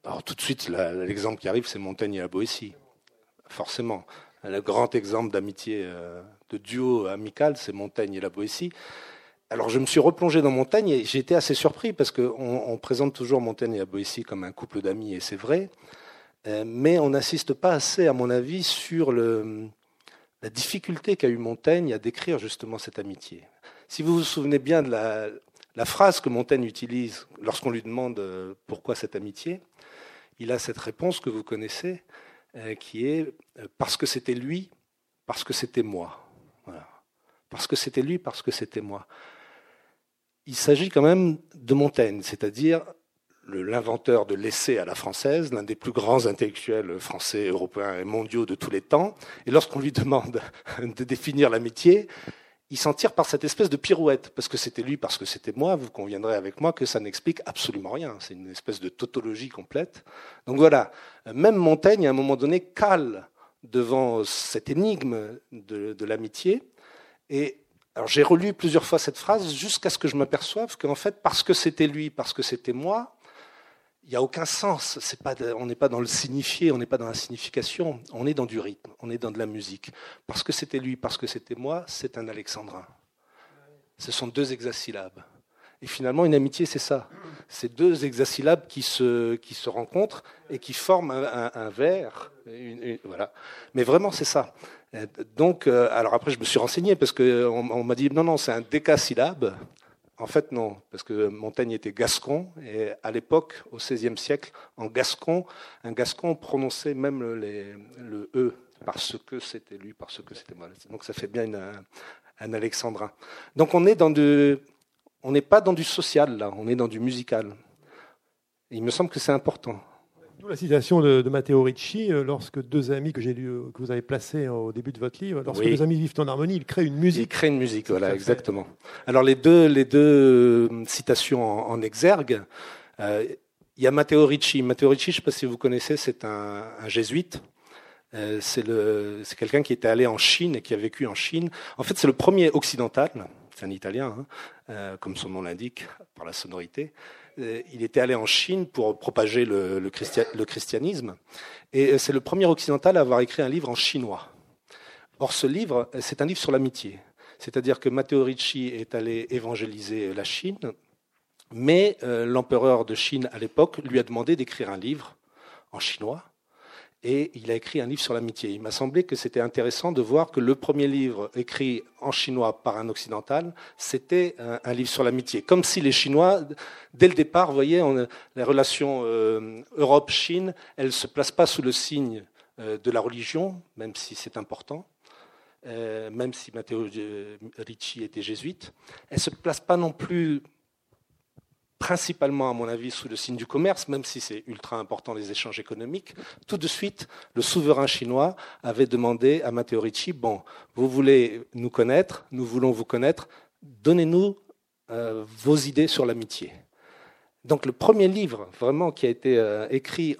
alors tout de suite, l'exemple qui arrive, c'est Montaigne et la Boétie forcément. Le grand exemple d'amitié, euh, de duo amical, c'est Montaigne et la Boétie. Alors je me suis replongé dans Montaigne et j'ai été assez surpris parce qu'on on présente toujours Montaigne et la Boétie comme un couple d'amis et c'est vrai, euh, mais on n'assiste pas assez, à mon avis, sur la difficulté qu'a eu Montaigne à décrire justement cette amitié. Si vous vous souvenez bien de la, phrase que Montaigne utilise lorsqu'on lui demande euh, pourquoi cette amitié, il a cette réponse que vous connaissez, qui est euh, parce que c'était lui, parce que c'était moi. Parce que c'était lui, parce que c'était moi. Il s'agit quand même de Montaigne, c'est-à-dire l'inventeur de l'essai à la française, l'un des plus grands intellectuels français, européens et mondiaux de tous les temps. Et lorsqu'on lui demande de définir l'amitié, il s'en tire par cette espèce de pirouette, parce que c'était lui, parce que c'était moi, vous conviendrez avec moi que ça n'explique absolument rien. C'est une espèce de tautologie complète. Donc voilà, même Montaigne, à un moment donné, cale devant cette énigme de, l'amitié. Et alors j'ai relu plusieurs fois cette phrase jusqu'à ce que je m'aperçoive qu'en fait, parce que c'était lui, parce que c'était moi, il n'y a aucun sens. On n'est pas dans le signifié, on n'est pas dans la signification, on est dans du rythme, on est dans de la musique. Parce que c'était lui, parce que c'était moi, c'est un alexandrin. Ce sont deux hexasyllabes. Et finalement, une amitié, c'est ça. C'est deux hexasyllabes qui se, qui se rencontrent et qui forment un, vers. voilà. Mais vraiment, c'est ça. Donc, euh, alors après, je me suis renseigné parce qu'on on, m'a dit non, non, c'est un décasyllabe. En fait, non, parce que Montaigne était gascon, et à l'époque, au XVIe siècle, en gascon, un gascon prononçait même le E, parce que c'était lui, parce que c'était moi. Donc ça fait bien un, alexandrin. Donc on est n'est pas dans du social là, on est dans du musical. il me semble que c'est important la citation de, Matteo Ricci, euh, lorsque deux amis que j'ai lu, euh, que vous avez placés au début de votre livre, lorsque deux amis vivent en harmonie, ils créent une musique. Ils créent une musique, voilà, exactement. Alors les deux, les deux euh, citations en, exergue, il y a Matteo Ricci. Matteo Ricci, je ne sais pas si vous connaissez, c'est un, jésuite. c'est quelqu'un qui était allé en Chine et qui a vécu en Chine. En fait, c'est le premier occidental, c'est un Italien, hein, comme son nom l'indique, par la sonorité, il était allé en Chine pour propager le, christianisme, et euh, c'est le premier occidental à avoir écrit un livre en chinois. Or, ce livre, euh, c'est un livre sur l'amitié. C'est-à-dire que Matteo Ricci est allé évangéliser la Chine, mais l'empereur de Chine à l'époque lui a demandé d'écrire un livre en chinois et il a écrit un livre sur l'amitié. Il m'a semblé que c'était intéressant de voir que le premier livre écrit en chinois par un occidental, c'était un, livre sur l'amitié. Comme si les Chinois, dès le départ, vous voyez, les relations euh, Europe-Chine, elles ne se placent pas sous le signe euh, de la religion, même si c'est important. Euh, même si Matteo Ricci était jésuite, elles ne se placent pas non plus principalement, à mon avis, sous le signe du commerce, même si c'est ultra important les échanges économiques. Tout de suite, le souverain chinois avait demandé à Matteo Ricci, bon, vous voulez nous connaître, nous voulons vous connaître, donnez-nous euh, vos idées sur l'amitié. Donc le premier livre vraiment qui a été euh, écrit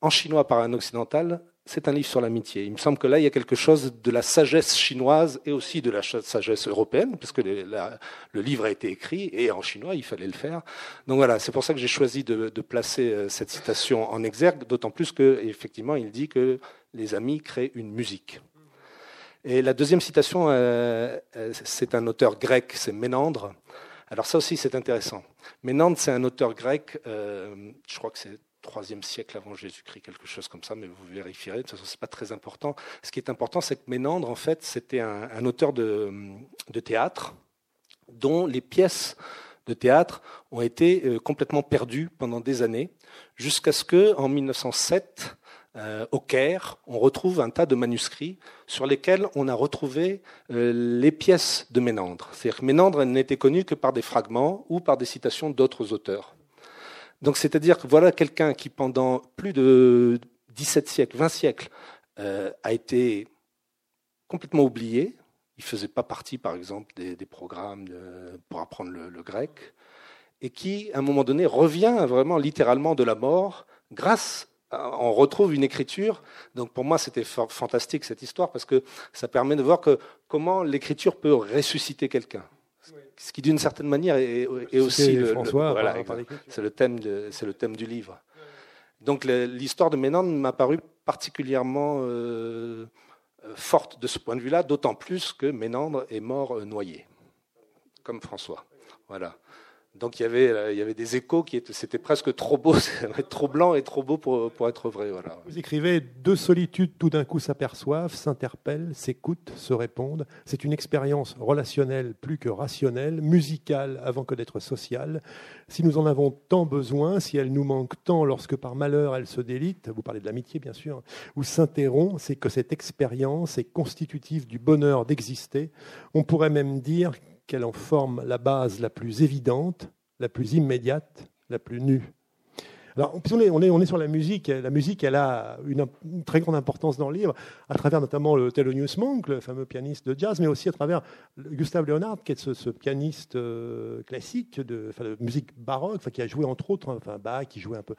en chinois par un occidental, c'est un livre sur l'amitié. Il me semble que là, il y a quelque chose de la sagesse chinoise et aussi de la sagesse européenne, parce que le livre a été écrit et en chinois, il fallait le faire. Donc voilà, c'est pour ça que j'ai choisi de, placer euh, cette citation en exergue, d'autant plus qu'effectivement, il dit que les amis créent une musique. Et la deuxième citation, euh, euh, c'est un auteur grec, c'est Ménandre. Alors ça aussi, c'est intéressant. Ménandre, c'est un auteur grec, je crois que c'est troisième siècle avant Jésus-Christ, quelque chose comme ça, mais vous vérifierez. De toute façon, c'est pas très important. Ce qui est important, c'est que Ménandre, en fait, c'était un, auteur de, théâtre dont les pièces de théâtre ont été euh, complètement perdues pendant des années, jusqu'à ce que, en 1907, euh, au Caire, on retrouve un tas de manuscrits sur lesquels on a retrouvé euh, les pièces de Ménandre. C'est-à-dire que Ménandre n'était connu que par des fragments ou par des citations d'autres auteurs. Donc c'est-à-dire que voilà quelqu'un qui pendant plus de 17 siècles, 20 siècles, euh, a été complètement oublié. Il ne faisait pas partie, par exemple, des, programmes pour apprendre le, grec, et qui, à un moment donné, revient vraiment littéralement de la mort grâce on retrouve une écriture. Donc pour moi, c'était fantastique cette histoire parce que ça permet de voir comment l'écriture peut ressusciter quelqu'un ce qui d'une certaine manière est, aussi le, c'est le thème c'est le thème du livre. Donc l'histoire de Ménandre m'a paru particulièrement euh, forte de ce point de vue-là, d'autant plus que Ménandre est mort euh, noyé, comme François. Voilà. Donc il y avait, euh, il y avait des échos qui étaient, c'était presque trop beau, trop blanc et trop beau pour, pour être vrai. Voilà. Vous écrivez deux solitudes tout d'un coup s'aperçoivent, s'interpellent, s'écoutent, se répondent. C'est une expérience relationnelle plus que rationnelle, musicale avant que d'être sociale. Si nous en avons tant besoin, si elle nous manque tant lorsque par malheur elle se délite, vous parlez de l'amitié bien sûr, ou s'interrompt, c'est que cette expérience est constitutive du bonheur d'exister. On pourrait même dire qu'elle en forme la base la plus évidente, la plus immédiate, la plus nue. Alors, on est, on, est, sur la musique. La musique, elle a une, très grande importance dans le livre, à travers notamment le Thelonious Monk, le fameux pianiste de jazz, mais aussi à travers Gustave Leonard, qui est ce, pianiste euh, classique de, musique baroque, qui a joué entre autres, enfin Bach, qui jouait un peu.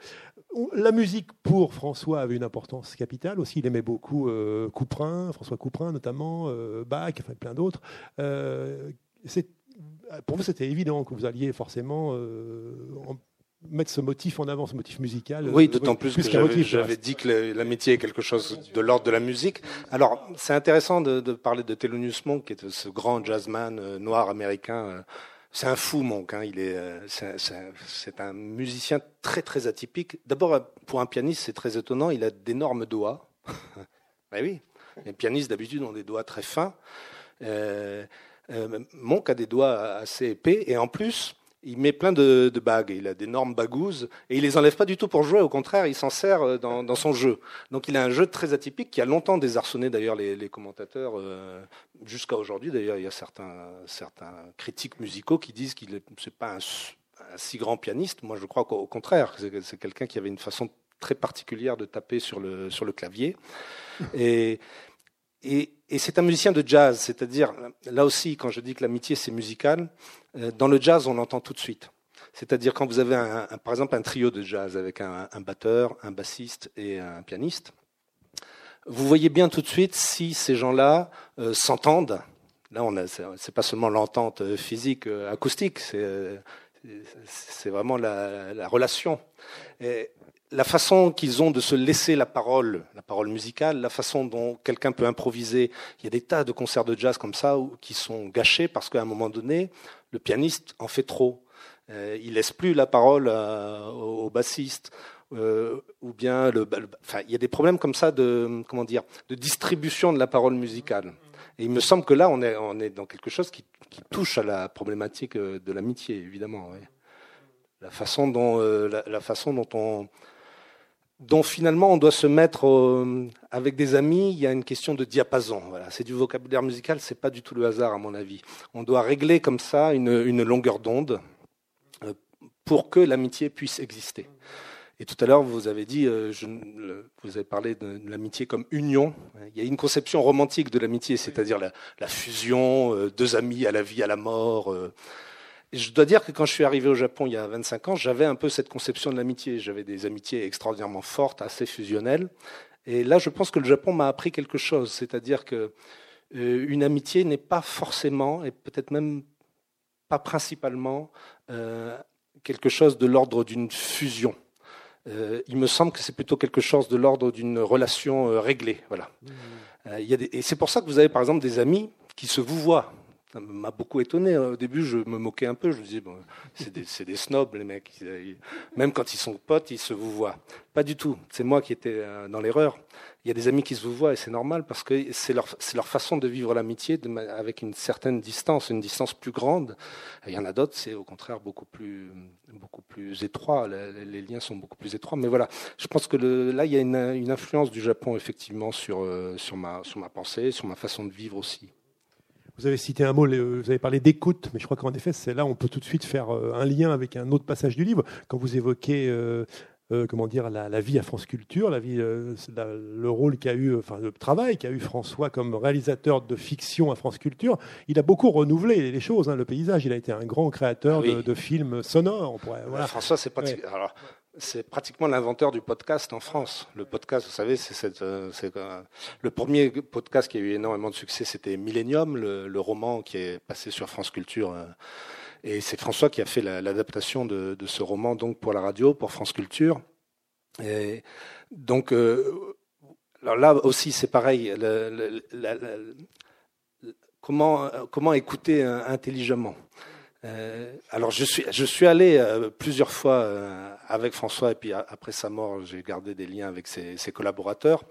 La musique pour François avait une importance capitale aussi. Il aimait beaucoup euh, Couperin, François Couperin notamment, euh, Bach, enfin plein d'autres pour vous, c'était évident que vous alliez forcément euh, mettre ce motif en avant, ce motif musical. Oui, d'autant plus, que j'avais dit que l'amitié est quelque chose de l'ordre de la musique. Alors, c'est intéressant de, parler de Thelonious Monk, qui est ce grand jazzman euh, noir américain. Euh, c'est un fou, Monk. Hein. Il est, c'est un musicien très très atypique. D'abord, pour un pianiste, c'est très étonnant. Il a d'énormes doigts. ben oui, les pianistes d'habitude ont des doigts très fins. Euh, Monk a des doigts assez épais et en plus, il met plein de, bagues. Il a d'énormes bagouses et il les enlève pas du tout pour jouer. Au contraire, il s'en sert euh, dans, son jeu. Donc, il a un jeu très atypique qui a longtemps désarçonné d'ailleurs les, commentateurs. Euh, jusqu'à aujourd'hui, d'ailleurs, il y a certains, critiques musicaux qui disent qu'il n'est pas un, si grand pianiste. Moi, je crois qu'au contraire, c'est quelqu'un qui avait une façon très particulière de taper sur le, sur le clavier. Et, et, c'est un musicien de jazz, c'est-à-dire, là aussi, quand je dis que l'amitié c'est musical, euh, dans le jazz on l'entend tout de suite. C'est-à-dire quand vous avez un, par exemple un trio de jazz avec un, batteur, un bassiste et un pianiste, vous voyez bien tout de suite si ces gens-là euh, s'entendent. Là, on c'est pas seulement l'entente euh, physique, acoustique, c'est vraiment la, la relation. La façon qu'ils ont de se laisser la parole, la parole musicale, la façon dont quelqu'un peut improviser. Il y a des tas de concerts de jazz comme ça qui sont gâchés parce qu'à un moment donné, le pianiste en fait trop. Euh, il laisse plus la parole au, bassiste. Euh, ou bien le, enfin, il y a des problèmes comme ça de comment dire de distribution de la parole musicale. Et il me semble que là, on est, on est dans quelque chose qui, touche à la problématique euh, de l'amitié, évidemment. La façon dont, la, façon dont on, dont finalement on doit se mettre avec des amis, il y a une question de diapason. Voilà, c'est du vocabulaire musical, c'est pas du tout le hasard à mon avis. On doit régler comme ça une, longueur d'onde euh, pour que l'amitié puisse exister. Et tout à l'heure, vous avez dit, euh, vous avez parlé de, l'amitié comme union. Il y a une conception romantique de l'amitié, c'est-à-dire la, fusion, euh, deux amis à la vie, à la mort je dois dire que quand je suis arrivé au Japon il y a 25 ans, j'avais un peu cette conception de l'amitié. J'avais des amitiés extraordinairement fortes, assez fusionnelles. Et là, je pense que le Japon m'a appris quelque chose, c'est-à-dire que euh, une amitié n'est pas forcément, et peut-être même pas principalement, euh, quelque chose de l'ordre d'une fusion. Euh, il me semble que c'est plutôt quelque chose de l'ordre d'une relation réglée. Voilà. Mmh. Il y a et c'est pour ça que vous avez par exemple des amis qui se vous voient Ça m'a beaucoup étonné. Au début, je me moquais un peu. Je me disais, bon, c'est des, snobs, les mecs. Même quand ils sont potes, ils se vous voient. Pas du tout. C'est moi qui étais euh, dans l'erreur. Il y a des amis qui se vous voient et c'est normal parce que c'est leur, leur, façon de vivre l'amitié avec une certaine distance, une distance plus grande. il y en a d'autres, c'est au contraire beaucoup plus, beaucoup plus étroit. Les, liens sont beaucoup plus étroits. Mais voilà, je pense que le, là, il y a une, une, influence du Japon effectivement sur, euh, sur, ma, sur ma pensée, sur ma façon de vivre aussi. Vous avez cité un mot, vous avez parlé d'écoute, mais je crois qu'en effet, c'est là on peut tout de suite faire euh, un lien avec un autre passage du livre. Quand vous évoquez euh, euh, comment dire, la, vie à France Culture, la vie, le rôle qu'a eu, enfin le travail qu'a eu François comme réalisateur de fiction à France Culture, il a beaucoup renouvelé les choses, hein, le paysage. Il a été un grand créateur ah de, films sonores. On pourrait, voilà. François, c'est pas c'est pratiquement l'inventeur du podcast en France. Le podcast, vous savez, c'est euh, le premier podcast qui a eu énormément de succès, c'était Millennium, le, roman qui est passé sur France Culture. Euh, et c'est François qui a fait l'adaptation de, ce roman donc pour la radio, pour France Culture. Et donc euh, là aussi, c'est pareil. comment, écouter intelligemment euh, alors je suis, allé euh, plusieurs fois euh, avec François et puis après sa mort j'ai gardé des liens avec ses, collaborateurs.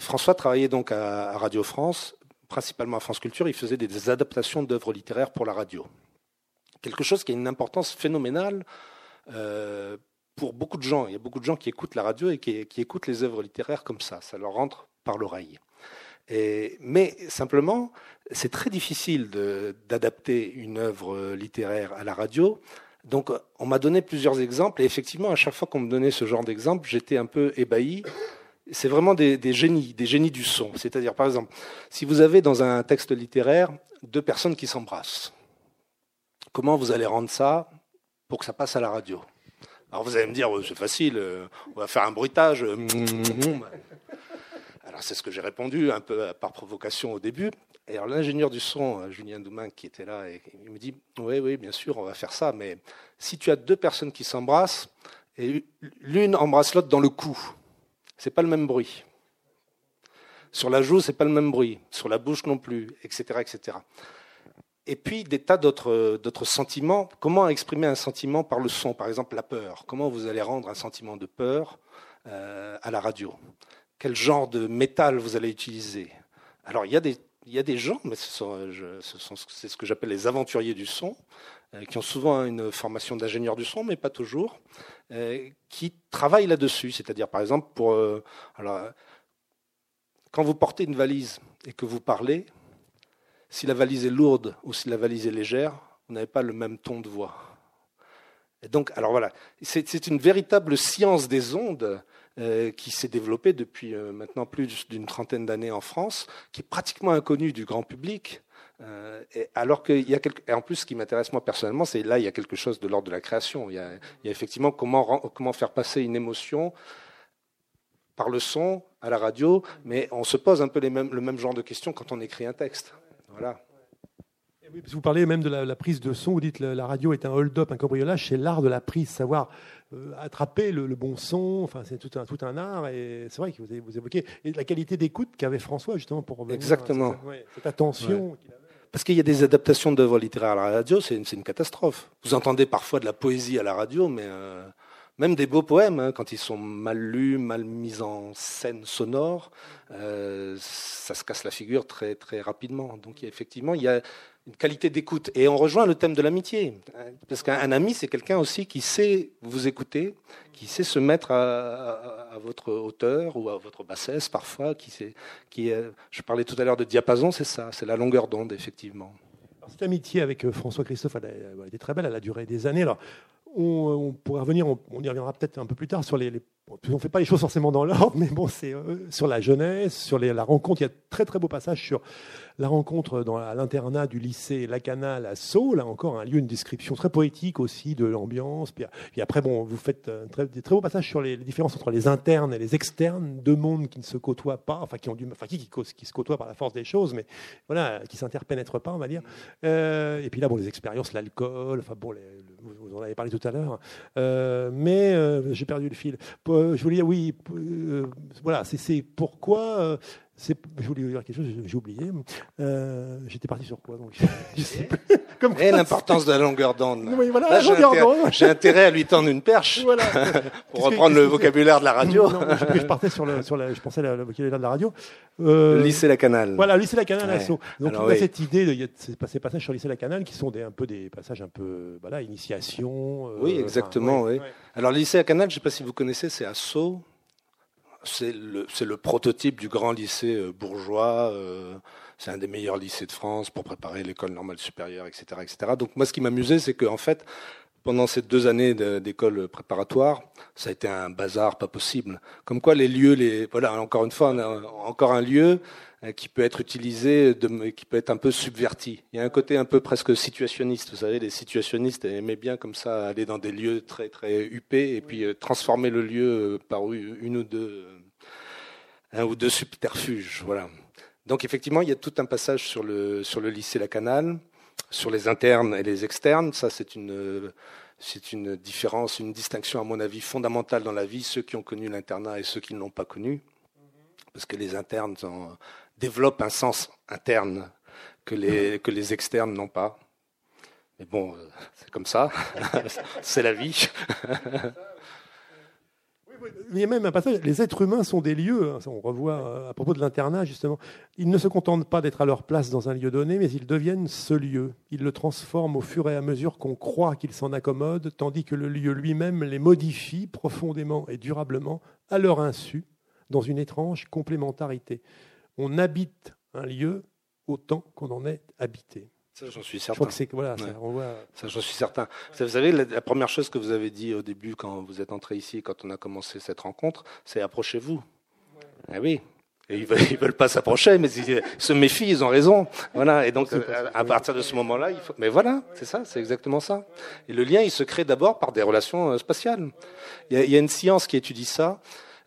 François travaillait donc à, Radio France, principalement à France Culture. Il faisait des, adaptations d'œuvres littéraires pour la radio. Quelque chose qui a une importance phénoménale pour beaucoup de gens. Il y a beaucoup de gens qui écoutent la radio et qui écoutent les œuvres littéraires comme ça. Ça leur rentre par l'oreille. mais simplement, c'est très difficile d'adapter une œuvre littéraire à la radio. Donc, on m'a donné plusieurs exemples, et effectivement, à chaque fois qu'on me donnait ce genre d'exemple, j'étais un peu ébahi. C'est vraiment des, génies, des génies du son. C'est-à-dire, par exemple, si vous avez dans un texte littéraire deux personnes qui s'embrassent, comment vous allez rendre ça pour que ça passe à la radio? Alors, vous allez me dire, c'est facile, euh, on va faire un bruitage. Alors, c'est ce que j'ai répondu, un peu par provocation au début. Et alors l'ingénieur du son, euh, Julien Doumain, qui était là, il me dit Oui, oui, bien sûr, on va faire ça, mais si tu as deux personnes qui s'embrassent, et l'une embrasse l'autre dans le cou, c'est pas le même bruit. Sur la joue, c'est pas le même bruit. Sur la bouche non plus, etc., etc. Et puis des tas d'autres sentiments. Comment exprimer un sentiment par le son? Par exemple, la peur. Comment vous allez rendre un sentiment de peur euh, à la radio? Quel genre de métal vous allez utiliser? Alors, il y a des il y a des gens, mais euh, c'est ce que j'appelle les aventuriers du son, euh, qui ont souvent une formation d'ingénieur du son, mais pas toujours, euh, qui travaillent là-dessus. C'est-à-dire, par exemple, quand vous portez une valise et que vous parlez, si la valise est lourde ou si la valise est légère, vous n'avez pas le même ton de voix. Donc, alors voilà, c'est une véritable science des ondes qui s'est développé depuis euh, maintenant plus d'une trentaine d'années en France, qui est pratiquement inconnu du grand public. Euh, alors qu'il y a quelque... et en plus, ce qui m'intéresse moi personnellement, c'est là il y a quelque chose de l'ordre de la création. Il y a, il y a effectivement comment, comment faire passer une émotion par le son à la radio, mais on se pose un peu les mêmes, le même genre de questions quand on écrit un texte. Voilà. Vous parlez même de la, prise de son, vous dites que la radio est un hold-up, un cambriolage, c'est l'art de la prise, savoir euh, attraper le, bon son, enfin c'est tout un, tout un art, et c'est vrai que vous, vous évoquez et la qualité d'écoute qu'avait François justement pour Exactement. cette, attention Parce qu'il y a des adaptations d'œuvres littéraires à la radio, c'est une, une, catastrophe. Vous entendez parfois de la poésie à la radio, mais euh, même des beaux poèmes, hein, quand ils sont mal lus, mal mis en scène sonore, euh, ça se casse la figure très très rapidement. Donc effectivement, il y a une qualité d'écoute. Et on rejoint le thème de l'amitié. Parce qu'un ami, c'est quelqu'un aussi qui sait vous écouter, qui sait se mettre à, votre hauteur ou à votre bassesse parfois. Qui sait, qui je parlais tout à l'heure de diapason, c'est ça, c'est la longueur d'onde, effectivement. cette amitié avec euh, François Christophe, elle a, été très belle, elle a duré des années. On, pourrait revenir, on, y reviendra peut-être un peu plus tard sur les, on ne fait pas les choses forcément dans l'ordre, mais bon, c'est euh, sur la jeunesse, sur la rencontre. Il y a très très beau passage sur la rencontre dans, à l'internat du lycée Lacanal à Sceaux, là encore un lieu, une description très poétique aussi de l'ambiance. Puis, après, bon, vous faites euh, très, des très beaux passages sur les, différences entre les internes et les externes, deux mondes qui ne se côtoient pas, enfin qui ont du, enfin qui, qui, se côtoient par la force des choses, mais voilà, qui s'interpénètrent pas, on va dire. Euh, et puis là, bon, les expériences, l'alcool, enfin bon, vous en avez parlé tout à l'heure, euh, mais j'ai perdu le fil. Pour, je voulais dire, oui, voilà, c'est pourquoi je voulais vous dire quelque chose, j'ai oublié. Euh, j'étais parti sur quoi donc je sais plus. Et l'importance de la longueur d'onde. Oui, voilà, j'ai, intérêt, à lui tendre une perche voilà. pour reprendre le vocabulaire de la radio. Non, je, partais sur, le, sur la, je pensais le vocabulaire de la radio. Euh, lycée La Canale. Voilà, lycée La Canale ouais. Donc il y a cette idée, il y a ces passages sur lycée La Canale qui sont des, un peu des passages un peu, voilà, initiation. Euh, oui, exactement. oui. Alors lycée La Canale, je ne sais pas si vous connaissez, c'est à Sceaux c'est le, prototype du grand lycée euh, bourgeois. Euh, c'est un des meilleurs lycées de France pour préparer l'école normale supérieure, etc., etc. Donc moi, ce qui m'amusait, c'est qu'en fait, pendant ces deux années d'école préparatoire, ça a été un bazar pas possible. Comme quoi, les lieux, voilà, encore une fois, encore un lieu euh, qui peut être utilisé, qui peut être un peu subverti. Il y a un côté un peu presque situationniste. Vous savez, les situationnistes aimaient bien comme ça aller dans des lieux très très huppés et puis transformer le lieu par une ou deux un ou deux subterfuges. Voilà. Donc effectivement, il y a tout un passage sur le, sur le lycée La Canale, sur les internes et les externes. Ça, c'est une, c'est une différence, une distinction, à mon avis, fondamentale dans la vie, ceux qui ont connu l'internat et ceux qui ne l'ont pas connu. Parce que les internes développent un sens interne que les, que les externes n'ont pas. Mais bon, euh, c'est comme ça, c'est la vie. Il y a même un passage, les êtres humains sont des lieux, hein, on revoit euh, à propos de l'internat justement, ils ne se contentent pas d'être à leur place dans un lieu donné, mais ils deviennent ce lieu. Ils le transforment au fur et à mesure qu'on croit qu'ils s'en accommodent, tandis que le lieu lui-même les modifie profondément et durablement à leur insu, dans une étrange complémentarité. On habite un lieu autant qu'on en est habité. Ça, j'en suis certain. Je crois que voilà, ça, j'en suis certain. Vous savez, la, première chose que vous avez dit au début, quand vous êtes entré ici, quand on a commencé cette rencontre, c'est approchez-vous. Ah oui. Et ils veulent, veulent pas s'approcher, mais ils se méfient, ils ont raison. Voilà. Et donc, à, partir de ce moment-là, il faut. Mais voilà, c'est ça, c'est exactement ça. Et le lien, il se crée d'abord par des relations euh, spatiales. Il y, a, il y a une science qui étudie ça.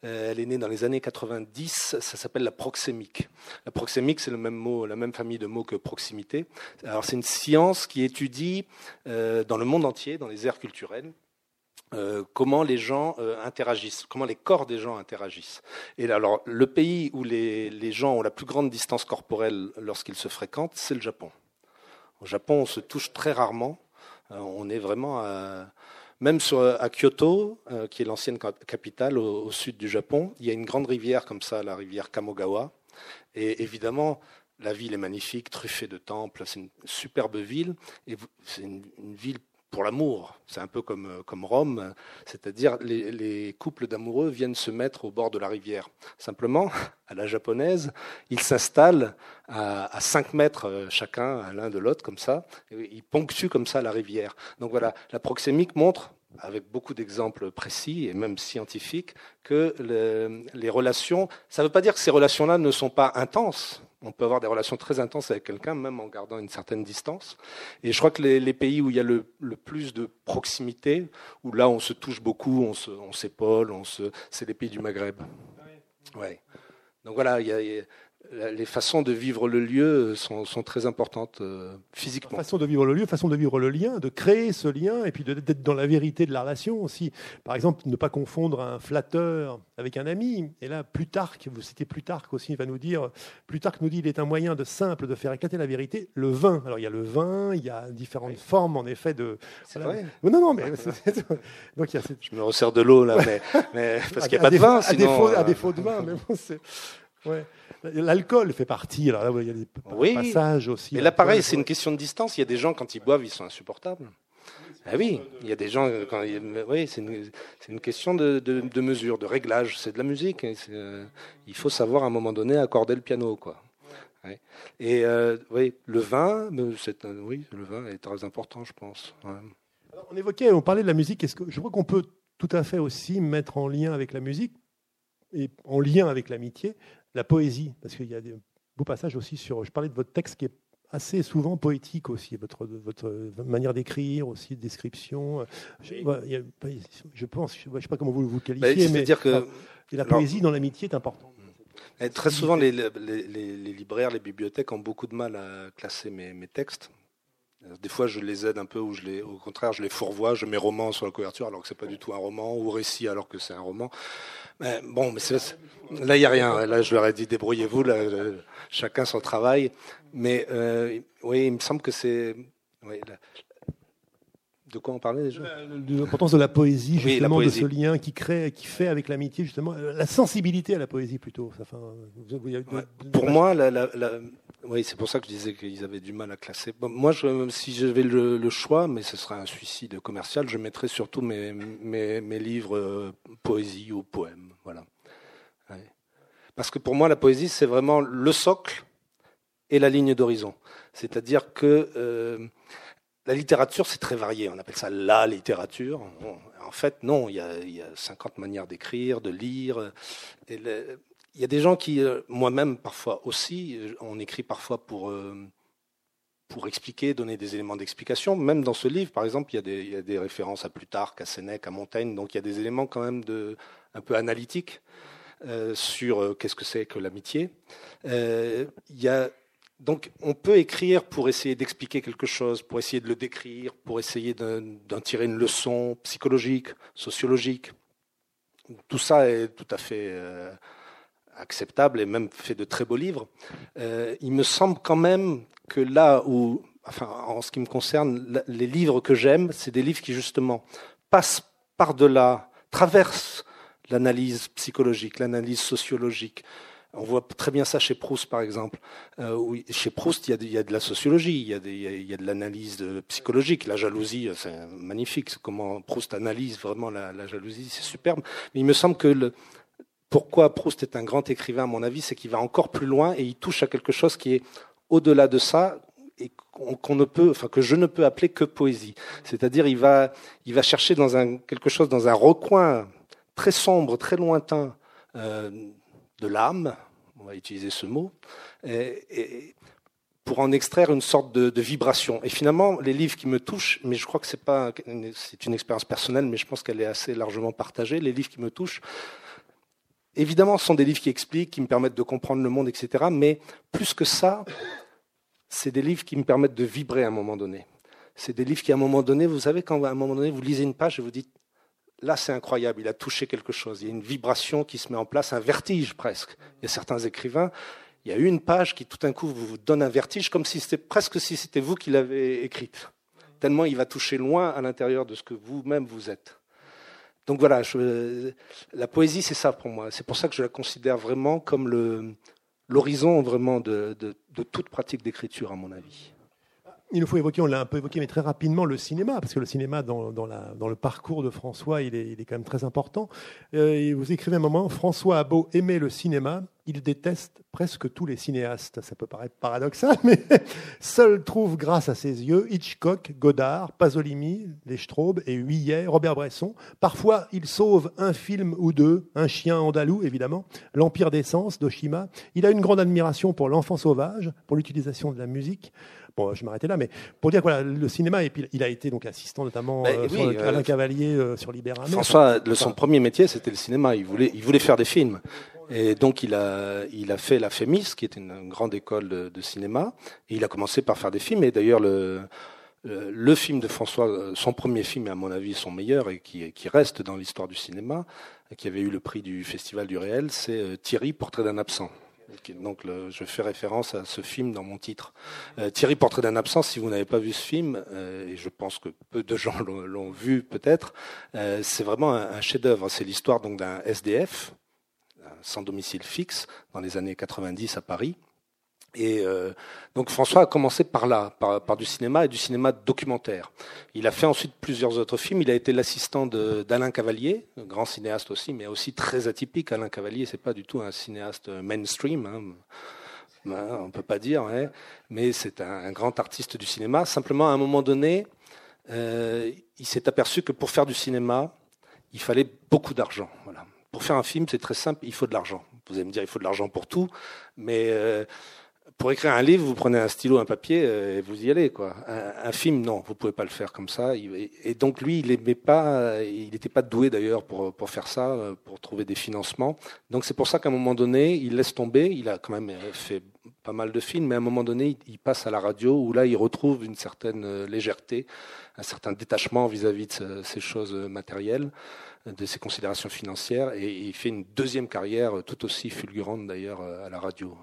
Euh, elle est née dans les années 90. Ça s'appelle la proxémique. La proxémique, c'est le même mot, la même famille de mots que proximité. Alors, c'est une science qui étudie euh, dans le monde entier, dans les aires culturelles, euh, comment les gens interagissent, comment les corps des gens interagissent. Et alors, le pays où les, les gens ont la plus grande distance corporelle lorsqu'ils se fréquentent, c'est le Japon. Au Japon, on se touche très rarement. on est vraiment à, même à Kyoto, euh, qui est l'ancienne capitale au, sud du Japon, il y a une grande rivière comme ça, la rivière Kamogawa. Et évidemment, la ville est magnifique, truffée de temples, c'est une superbe ville. Et c'est une, ville pour l'amour. C'est un peu comme, euh, comme Rome, c'est-à-dire les, les couples d'amoureux viennent se mettre au bord de la rivière. Simplement, à la japonaise, ils s'installent à, à 5 mètres euh, chacun, à l'un de l'autre, comme ça. Et ils ponctuent comme ça la rivière. Donc voilà, la proxémique montre avec beaucoup d'exemples précis et même scientifiques, que les relations, ça ne veut pas dire que ces relations-là ne sont pas intenses, on peut avoir des relations très intenses avec quelqu'un, même en gardant une certaine distance. Et je crois que les, pays où il y a le, plus de proximité, où là on se touche beaucoup, on s'épaule, on se, c'est les pays du Maghreb. Ouais. Donc voilà, il y a, les façons de vivre le lieu sont, très importantes euh, physiquement. Façon de vivre le lieu, façon de vivre le lien, de créer ce lien et puis d'être dans la vérité de la relation aussi. Par exemple, ne pas confondre un flatteur avec un ami. Et là, Plutarque, vous citez Plutarque aussi, il va nous dire, Plutarque nous dit il est un moyen de simple de faire éclater la vérité, le vin. Alors il y a le vin, il y a différentes formes en effet de. C'est vrai. Non, non, mais donc il y a Je me resserre de l'eau là, mais, parce qu'il n'y a pas de vin. Sinon, à, défaut, à euh, défaut de vin, mais bon, c'est. Ouais. L'alcool fait partie. Alors là, il y a des oui, passages aussi. Mais là, pareil, c'est une question de distance. Il y a des gens, quand ils boivent, ils sont insupportables. Ah oui, il y a des gens. Quand oui, c'est une, une, question de, de, mesure, de réglage. C'est de la musique. Euh, il faut savoir à un moment donné accorder le piano, quoi. Et euh, oui, le vin, oui, le vin est très important, je pense. on évoquait, on parlait de la musique. Est-ce que je crois qu'on peut tout à fait aussi mettre en lien avec la musique et en lien avec l'amitié la poésie, parce qu'il y a des beaux passages aussi sur. Je parlais de votre texte qui est assez souvent poétique aussi, votre, votre manière d'écrire aussi, de description. Je, je pense, je ne sais pas comment vous vous qualifiez, bah, mais dire que, la poésie dans l'amitié est importante. Très souvent, les, les, libraires, les bibliothèques ont beaucoup de mal à classer mes, mes textes. Des fois, je les aide un peu, ou je les, au contraire, je les fourvoie, je mets roman sur la couverture alors que c'est pas du tout un roman, ou récit alors que c'est un roman. Mais bon, mais là, il n'y a rien. Là, je leur ai dit, débrouillez-vous, chacun son travail. Mais euh, oui, il me semble que c'est. Oui, de quoi on parlait déjà L'importance de la poésie, justement, de ce lien qui crée, qui fait avec l'amitié, justement, la sensibilité à la poésie plutôt. Pour moi, la, oui, c'est pour ça que je disais qu'ils avaient du mal à classer. moi, je, si j'avais le, le, choix, mais ce serait un suicide commercial, je mettrais surtout mes, mes, mes livres euh, poésie ou poèmes. Voilà. Parce que pour moi, la poésie, c'est vraiment le socle et la ligne d'horizon. C'est-à-dire que euh, la littérature, c'est très varié. On appelle ça la littérature. En fait, non, il y a, il y a 50 manières d'écrire, de lire. Il y a des gens qui, euh, moi-même parfois aussi, euh, on écrit parfois pour, euh, pour expliquer, donner des éléments d'explication. Même dans ce livre, par exemple, il y, a des, il y a des références à Plutarque, à Sénèque, à Montaigne. Donc il y a des éléments quand même de, un peu analytiques sur qu'est-ce que c'est que l'amitié. il y a donc on peut écrire pour essayer d'expliquer quelque chose, pour essayer de le décrire, pour essayer d'en tirer une leçon psychologique, sociologique. Tout ça est tout à fait euh, acceptable et même fait de très beaux livres. Euh, il me semble quand même que là où, enfin en ce qui me concerne, les livres que j'aime, c'est des livres qui justement passent par-delà, traversent l'analyse psychologique, l'analyse sociologique, on voit très bien ça chez Proust, par exemple. Euh, chez Proust, il y, a de, la sociologie, il y a, de l'analyse psychologique. La jalousie, c'est magnifique. Comment Proust analyse vraiment la, jalousie, c'est superbe. Mais il me semble que le, pourquoi Proust est un grand écrivain, à mon avis, c'est qu'il va encore plus loin et il touche à quelque chose qui est au-delà de ça et qu'on ne peut, enfin que je ne peux appeler que poésie. C'est-à-dire, il va, il va chercher dans un quelque chose dans un recoin très sombre, très lointain. Euh, de l'âme, on va utiliser ce mot, pour en extraire une sorte de, vibration. Et finalement, les livres qui me touchent, mais je crois que c'est pas, c'est une expérience personnelle, mais je pense qu'elle est assez largement partagée. Les livres qui me touchent, évidemment, ce sont des livres qui expliquent, qui me permettent de comprendre le monde, etc. Mais plus que ça, c'est des livres qui me permettent de vibrer à un moment donné. C'est des livres qui, à un moment donné, vous savez, quand à un moment donné, vous lisez une page et vous dites, là c'est incroyable, il a touché quelque chose, il y a une vibration qui se met en place, un vertige presque. Il y a certains écrivains, il y a une page qui tout d'un coup vous donne un vertige comme si c'était presque si c'était vous qui l'avez écrite. Tellement il va toucher loin à l'intérieur de ce que vous-même vous êtes. Donc voilà, la poésie c'est ça pour moi. C'est pour ça que je la considère vraiment comme l'horizon vraiment de toute pratique d'écriture à mon avis il nous faut évoquer, on l'a un peu évoqué, mais très rapidement, le cinéma, parce que le cinéma, dans, le parcours de François, il est, il est quand même très important. Euh, vous écrivez un moment, François a beau aimer le cinéma, il déteste presque tous les cinéastes. Ça peut paraître paradoxal, mais seul trouve grâce à ses yeux Hitchcock, Godard, Pasolini, Les Straub et Huillet, Robert Bresson. Parfois, il sauve un film ou deux, un chien andalou, évidemment, L'Empire des Sens d'Oshima. Il a une grande admiration pour l'enfant sauvage, pour l'utilisation de la musique. Bon, je m'arrêtais là, mais pour dire que le cinéma, et puis il a été donc assistant notamment bah, euh, sur Alain Cavalier euh, sur Libération. François, son premier métier, c'était le cinéma. Il voulait, il voulait faire des films. Et donc il a, il a fait la FEMIS, qui était une grande école de, cinéma. Et il a commencé par faire des films. Et d'ailleurs, le, le film de François, son premier film, à mon avis, son meilleur et qui, qui reste dans l'histoire du cinéma, qui avait eu le prix du Festival du Réel, c'est Thierry, Portrait d'un absent. Donc je fais référence à ce film dans mon titre. Euh, Thierry, Portrait d'un absent, si vous n'avez pas vu ce film, euh, et je pense que peu de gens l'ont vu peut-être, euh, c'est vraiment un, un chef-d'œuvre. C'est l'histoire donc d'un SDF, sans domicile fixe, dans les années 90 à Paris, et euh, donc François a commencé par là, par, du cinéma et du cinéma documentaire. Il a fait ensuite plusieurs autres films. Il a été l'assistant d'Alain Cavalier, grand cinéaste aussi, mais aussi très atypique. Alain Cavalier, c'est pas du tout un cinéaste mainstream. Hein. Ben, on peut pas dire, hein. mais c'est un, grand artiste du cinéma. Simplement, à un moment donné, euh, il s'est aperçu que pour faire du cinéma, il fallait beaucoup d'argent. Voilà. Pour faire un film, c'est très simple, il faut de l'argent. Vous allez me dire, il faut de l'argent pour tout, mais euh, pour écrire un livre, vous prenez un stylo, un papier euh, et vous y allez. Quoi. Un, film, non, vous pouvez pas le faire comme ça. Et donc lui, il aimait pas, il n'était pas doué d'ailleurs pour pour faire ça, pour trouver des financements. Donc c'est pour ça qu'à un moment donné, il laisse tomber. Il a quand même fait pas mal de films, mais à un moment donné, il, passe à la radio où là, il retrouve une certaine légèreté, un certain détachement vis-à-vis de ces choses matérielles, de ces considérations financières, et il fait une deuxième carrière tout aussi fulgurante d'ailleurs à la radio.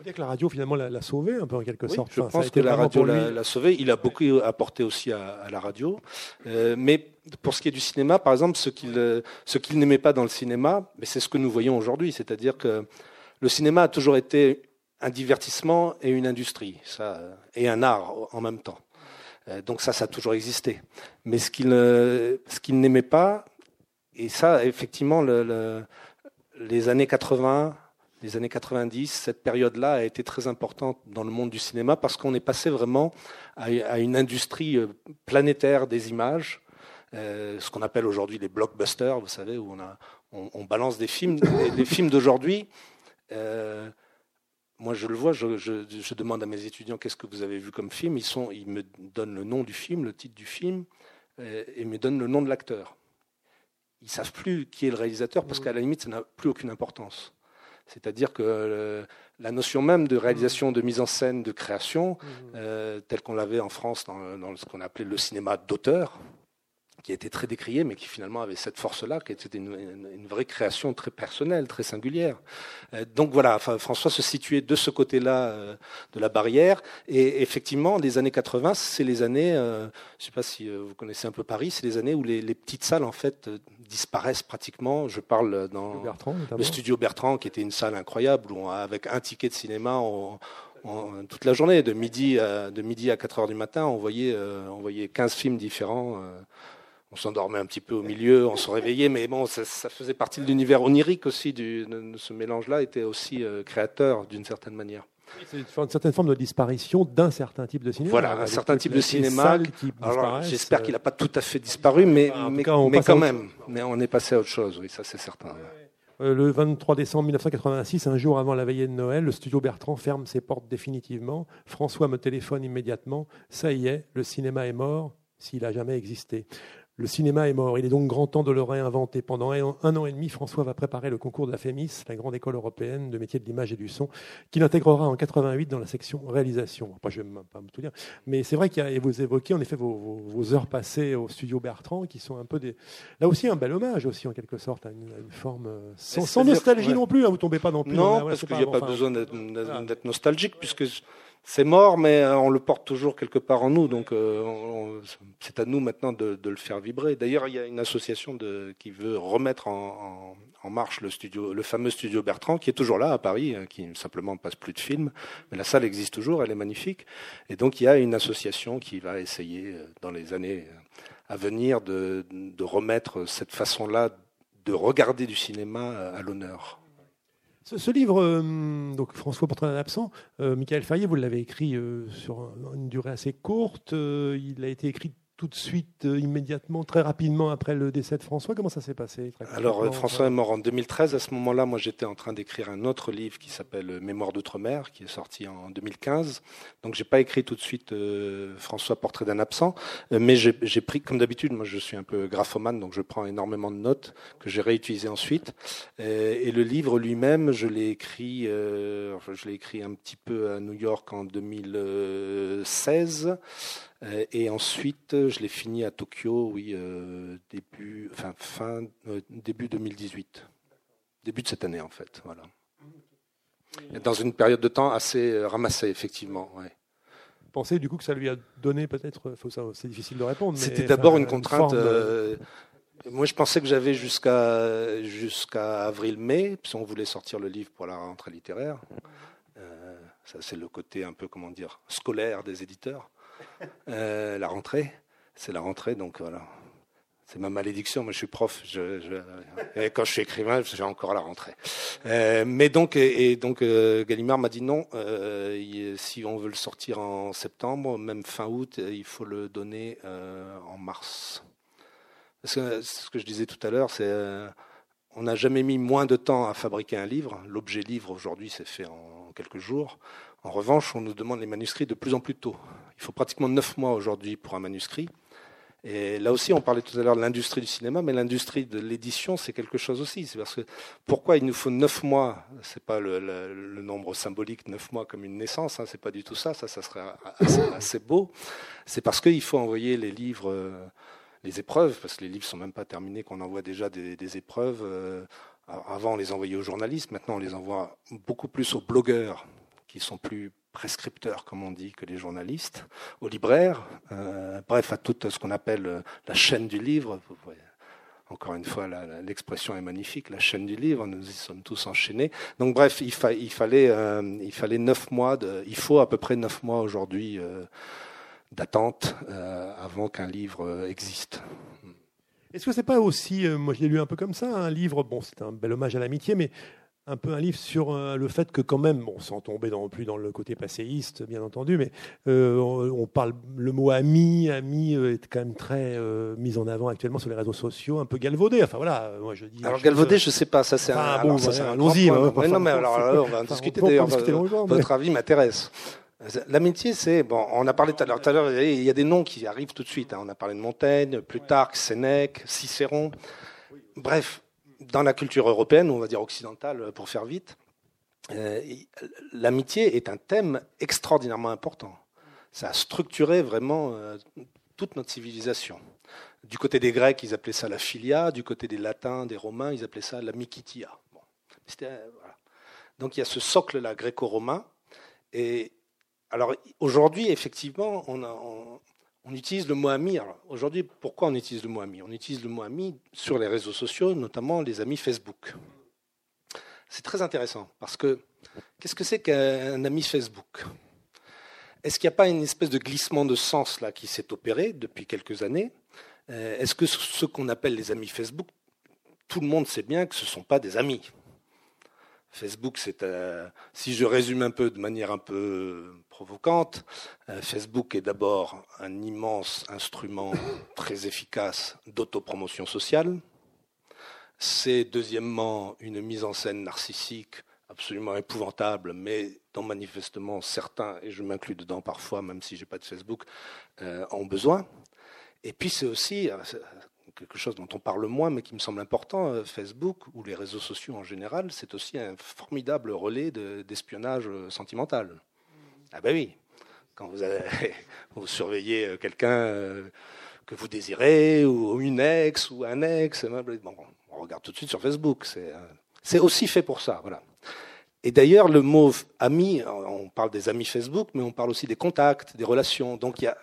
On dire que la radio finalement l'a sauvé un peu en quelque sorte. Je pense que la radio l'a sauvé. Il a beaucoup apporté aussi à, la radio. Euh, mais pour ce qui est du cinéma, par exemple, ce qu'il qu'il n'aimait pas dans le cinéma, mais c'est ce que nous voyons aujourd'hui, c'est-à-dire que le cinéma a toujours été un divertissement et une industrie, ça, et un art en même temps. Euh, donc ça, ça a toujours existé. Mais ce qu'il ce qu'il n'aimait pas, et ça, effectivement, le, les années 80 les années 90, cette période-là a été très importante dans le monde du cinéma parce qu'on est passé vraiment à une industrie euh, planétaire des images, euh, ce qu'on appelle aujourd'hui les blockbusters, vous savez, où on, a, on, balance des films. les films d'aujourd'hui, euh, moi je le vois, je, demande à mes étudiants qu'est-ce que vous avez vu comme film. Ils, sont, ils me donnent le nom du film, le titre du film, et me donnent le nom de l'acteur. Ils savent plus qui est le réalisateur parce qu'à la limite, ça n'a plus aucune importance. C'est-à-dire que euh, la notion même de réalisation, de mise en scène, de création, mmh. euh, telle qu'on l'avait en France dans, ce qu'on appelait le cinéma d'auteur, qui était très décrié, mais qui finalement avait cette force-là, qui était une, vraie création très personnelle, très singulière. Euh, donc voilà, François se situait de ce côté-là euh, de la barrière. Et effectivement, les années 80, c'est les années, euh, je ne sais pas si vous connaissez un peu Paris, c'est les années où les, petites salles en fait disparaissent pratiquement. Je parle dans le studio Bertrand, qui était une salle incroyable, où avec un ticket de cinéma, toute la journée, de midi à, de midi à 4 heures du matin, on voyait, on voyait 15 films différents on s'endormait un petit peu au milieu, on se réveillait, mais bon, ça, faisait partie de l'univers onirique aussi. Du, de, ce mélange-là était aussi euh, créateur d'une certaine manière. C'est une certaine forme de disparition d'un certain type de cinéma. Voilà, un certain type de cinéma. J'espère qu'il n'a pas tout à fait disparu, mais, mais, quand même. Mais on est passé à autre chose, oui, ça c'est certain. Euh, le 23 décembre 1986, un jour avant la veillée de Noël, le studio Bertrand ferme ses portes définitivement. François me téléphone immédiatement. Ça y est, le cinéma est mort, s'il a jamais existé. Le cinéma est mort. Il est donc grand temps de le réinventer. Pendant un an et demi, François va préparer le concours de la FEMIS, la grande école européenne de métiers de l'image et du son, qu'il intégrera en 88 dans la section réalisation. Après, je ne vais pas tout dire. Mais c'est vrai qu'il y a, et vous évoquez en effet vos, heures passées au studio Bertrand, qui sont un peu des. Là aussi, un bel hommage, aussi, en quelque sorte, à une, forme. Euh, sans, nostalgie non plus, hein, vous ne tombez pas non plus. Non, parce qu'il n'y a pas, besoin d'être nostalgique, puisque c'est mort, mais euh, on le porte toujours quelque part en nous. Donc, euh, c'est à nous maintenant de, le faire vibrer. D'ailleurs, il y a une association qui veut remettre en, marche le studio, le fameux studio Bertrand, qui est toujours là à Paris, hein, qui simplement passe plus de films. Mais la salle existe toujours, elle est magnifique. Et donc, il y a une association qui va essayer, euh, dans les années à venir, de remettre cette façon-là de regarder du cinéma à l'honneur. Ce, livre, euh, donc François Portrait d'un absent, euh, Michael Ferrier, vous l'avez écrit euh, sur une durée assez courte. il a été écrit tout de suite, euh, immédiatement, très rapidement après le décès de François Comment ça s'est passé Alors, euh, François est mort en 2013. À ce moment-là, moi, j'étais en train d'écrire un autre livre qui s'appelle Mémoire d'outre-mer, qui est sorti en 2015. Donc, j'ai pas écrit tout de suite euh, François Portrait d'un absent, mais j'ai pris, comme d'habitude, moi, je suis un peu graphomane, donc je prends énormément de notes que j'ai réutilisées ensuite. Et, le livre lui-même, je l'ai écrit, je l'ai écrit un petit peu à New York en 2016. Euh, et ensuite, euh, je l'ai fini à Tokyo, oui, euh, début, enfin, fin, début 2018. Début de cette année, en fait. Voilà. Dans une période de temps assez ramassée, effectivement. Ouais. Pensez du coup que ça lui a donné peut-être, c'est difficile de répondre. C'était d'abord une contrainte. moi, je pensais que j'avais jusqu'à jusqu'à avril-mai, puis on voulait sortir le livre pour la rentrée littéraire. ça, c'est le côté un peu, comment dire, scolaire des éditeurs. Euh, la rentrée, c'est la rentrée, donc voilà. C'est ma malédiction. Moi, je suis prof. Quand je suis écrivain, j'ai encore la rentrée. Euh, mais donc, et, donc, euh, Gallimard m'a dit non. si on veut le sortir en septembre, même fin août, il faut le donner en mars. Parce que, ce que je disais tout à l'heure, c'est on n'a jamais mis moins de temps à fabriquer un livre. L'objet livre aujourd'hui, c'est fait en quelques jours. En revanche, on nous demande les manuscrits de plus en plus tôt. Il faut pratiquement neuf mois aujourd'hui pour un manuscrit. Et là aussi, on parlait tout à l'heure de l'industrie du cinéma, mais l'industrie de l'édition, c'est quelque chose aussi. C'est parce que pourquoi il nous faut neuf mois? C'est pas le, nombre symbolique neuf mois comme une naissance. Hein, c'est pas du tout ça. Ça, ça serait assez, beau. C'est parce qu'il faut envoyer les livres, euh, les épreuves, parce que les livres sont même pas terminés, qu'on envoie déjà des, épreuves. Euh, avant, on les envoyait aux journalistes. Maintenant, on les envoie beaucoup plus aux blogueurs, qui sont plus prescripteurs, comme on dit, que les journalistes, aux libraires, euh, bref, à tout ce qu'on appelle euh, la chaîne du livre. Encore une fois, l'expression est magnifique, la chaîne du livre, nous y sommes tous enchaînés. Donc bref, il, fallait, euh, il fallait neuf mois, il faut à peu près neuf mois aujourd'hui d'attente avant qu'un livre existe. Est-ce que c'est pas aussi, moi je l'ai lu un peu comme ça, un livre, bon c'est un bel hommage à l'amitié, mais un peu un livre sur euh, le fait que quand même, bon, sans tomber plus dans le côté passéiste, bien entendu, mais euh, on, parle le mot ami, ami euh, est quand même très mis en avant actuellement sur les réseaux sociaux, un peu galvaudé. Enfin voilà, moi je dis. Alors galvaudé, je sais pas, ça c'est un. Bon, allons-y. Hein, non mais alors, on va en discuter d'ailleurs. Votre avis m'intéresse. L'amitié, c'est bon. On a parlé tout à l'heure. Tout à l'heure, il y a des noms qui arrivent tout de suite. Hein. On a parlé de Montaigne, Plutarque, Sénèque, Cicéron. Bref, dans la culture européenne, on va dire occidentale pour faire vite, euh, l'amitié est un thème extraordinairement important. Ça a structuré vraiment euh, toute notre civilisation. Du côté des Grecs, ils appelaient ça la philia, du côté des Latins, des Romains, ils appelaient ça la mikitia. Euh, Donc il y a ce socle-là gréco-romain. Et alors aujourd'hui, effectivement, on, a, utilise le mot ami. Aujourd'hui, pourquoi on utilise le mot ami? On utilise le mot ami sur les réseaux sociaux, notamment les amis Facebook. C'est très intéressant parce que qu'est-ce que c'est qu'un ami Facebook? Est-ce qu'il n'y a pas une espèce de glissement de sens qui s'est opéré depuis quelques années? Euh, Est-ce que ce qu'on appelle les amis Facebook, tout le monde sait bien que ce ne sont pas des amis? Facebook, c'est, euh, si je résume un peu de manière un peu provocante, euh, Facebook est d'abord un immense instrument très efficace d'autopromotion sociale. C'est deuxièmement une mise en scène narcissique absolument épouvantable, mais dont manifestement certains, et je m'inclus dedans parfois, même si je n'ai pas de Facebook, euh, ont besoin. Et puis c'est aussi, quelque chose dont on parle moins, mais qui me semble important, euh, Facebook ou les réseaux sociaux en général, c'est aussi un formidable relais d'espionnage euh, sentimental. Mm. Ah ben oui, quand vous, vous surveillez euh, quelqu'un que vous désirez, ou une ex, ou un ex, bon, on regarde tout de suite sur Facebook. C'est aussi fait pour ça, voilà. Et d'ailleurs, le mot ami, on parle des amis Facebook, mais on parle aussi des contacts, des relations. Donc il y a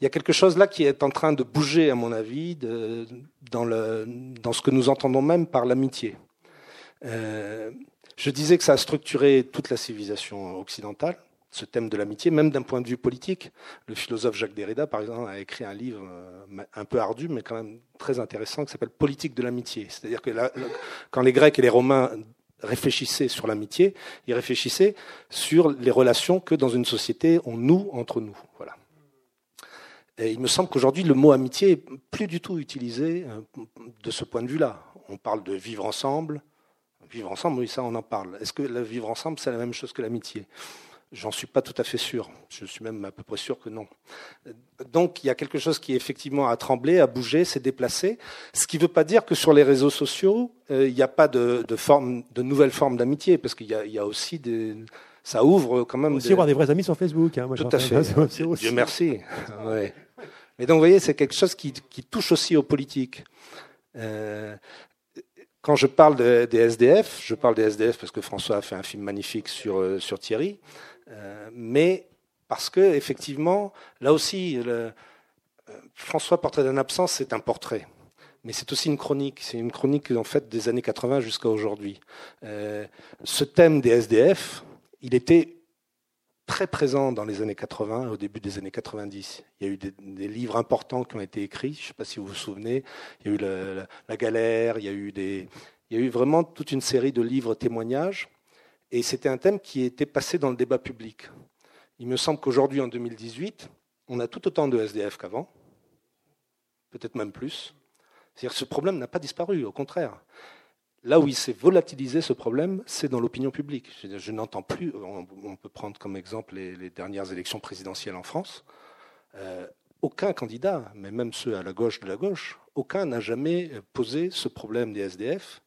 il y a quelque chose là qui est en train de bouger, à mon avis, dans, ce que nous entendons même par l'amitié. Euh, je disais que ça a structuré toute la civilisation occidentale, ce thème de l'amitié, même d'un point de vue politique. Le philosophe Jacques Derrida, par exemple, a écrit un livre euh, un peu ardu, mais quand même très intéressant, qui s'appelle Politique de l'amitié. C'est-à-dire que quand les Grecs et les Romains réfléchissaient sur l'amitié, ils réfléchissaient sur les relations que dans une société on noue entre nous. Voilà il me semble qu'aujourd'hui, le mot amitié est plus du tout utilisé euh, de ce point de vue-là. On parle de vivre ensemble. Vivre ensemble, oui, ça, on en parle. Est-ce que le vivre ensemble, c'est la même chose que l'amitié? J'en suis pas tout à fait sûr. Je suis même à peu près sûr que non. Donc, il y a quelque chose qui effectivement a tremblé, a bougé, s'est déplacé. Ce qui ne veut pas dire que sur les réseaux sociaux, euh, il n'y a pas de, forme, de nouvelles formes d'amitié, parce qu'il y, a aussi des, ça ouvre quand même. Aussi des... avoir des vrais amis sur Facebook. Hein, tout à fait. Dieu merci. ouais. Mais donc, vous voyez, c'est quelque chose qui, touche aussi aux politiques. Euh, quand je parle des SDF, je parle des SDF parce que François a fait un film magnifique sur, euh, sur Thierry, euh, mais parce que effectivement, là aussi, François Portrait d'un absent, c'est un portrait. Mais c'est aussi une chronique. C'est une chronique en fait des années 80 jusqu'à aujourd'hui. ce thème des SDF, il était très présent dans les années 80, au début des années 90. Il y a eu des, livres importants qui ont été écrits, je ne sais pas si vous vous souvenez. Il y a eu la, galère, il y a eu vraiment toute une série de livres témoignages. Et c'était un thème qui était passé dans le débat public. Il me semble qu'aujourd'hui, en 2018, on a tout autant de SDF qu'avant, peut-être même plus. C'est-à-dire que ce problème n'a pas disparu, au contraire. Là où il s'est volatilisé ce problème, c'est dans l'opinion publique. Je, n'entends plus, on, peut prendre comme exemple les, dernières élections présidentielles en France. Euh, aucun candidat, mais même ceux à la gauche de la gauche, aucun n'a jamais posé ce problème des SDF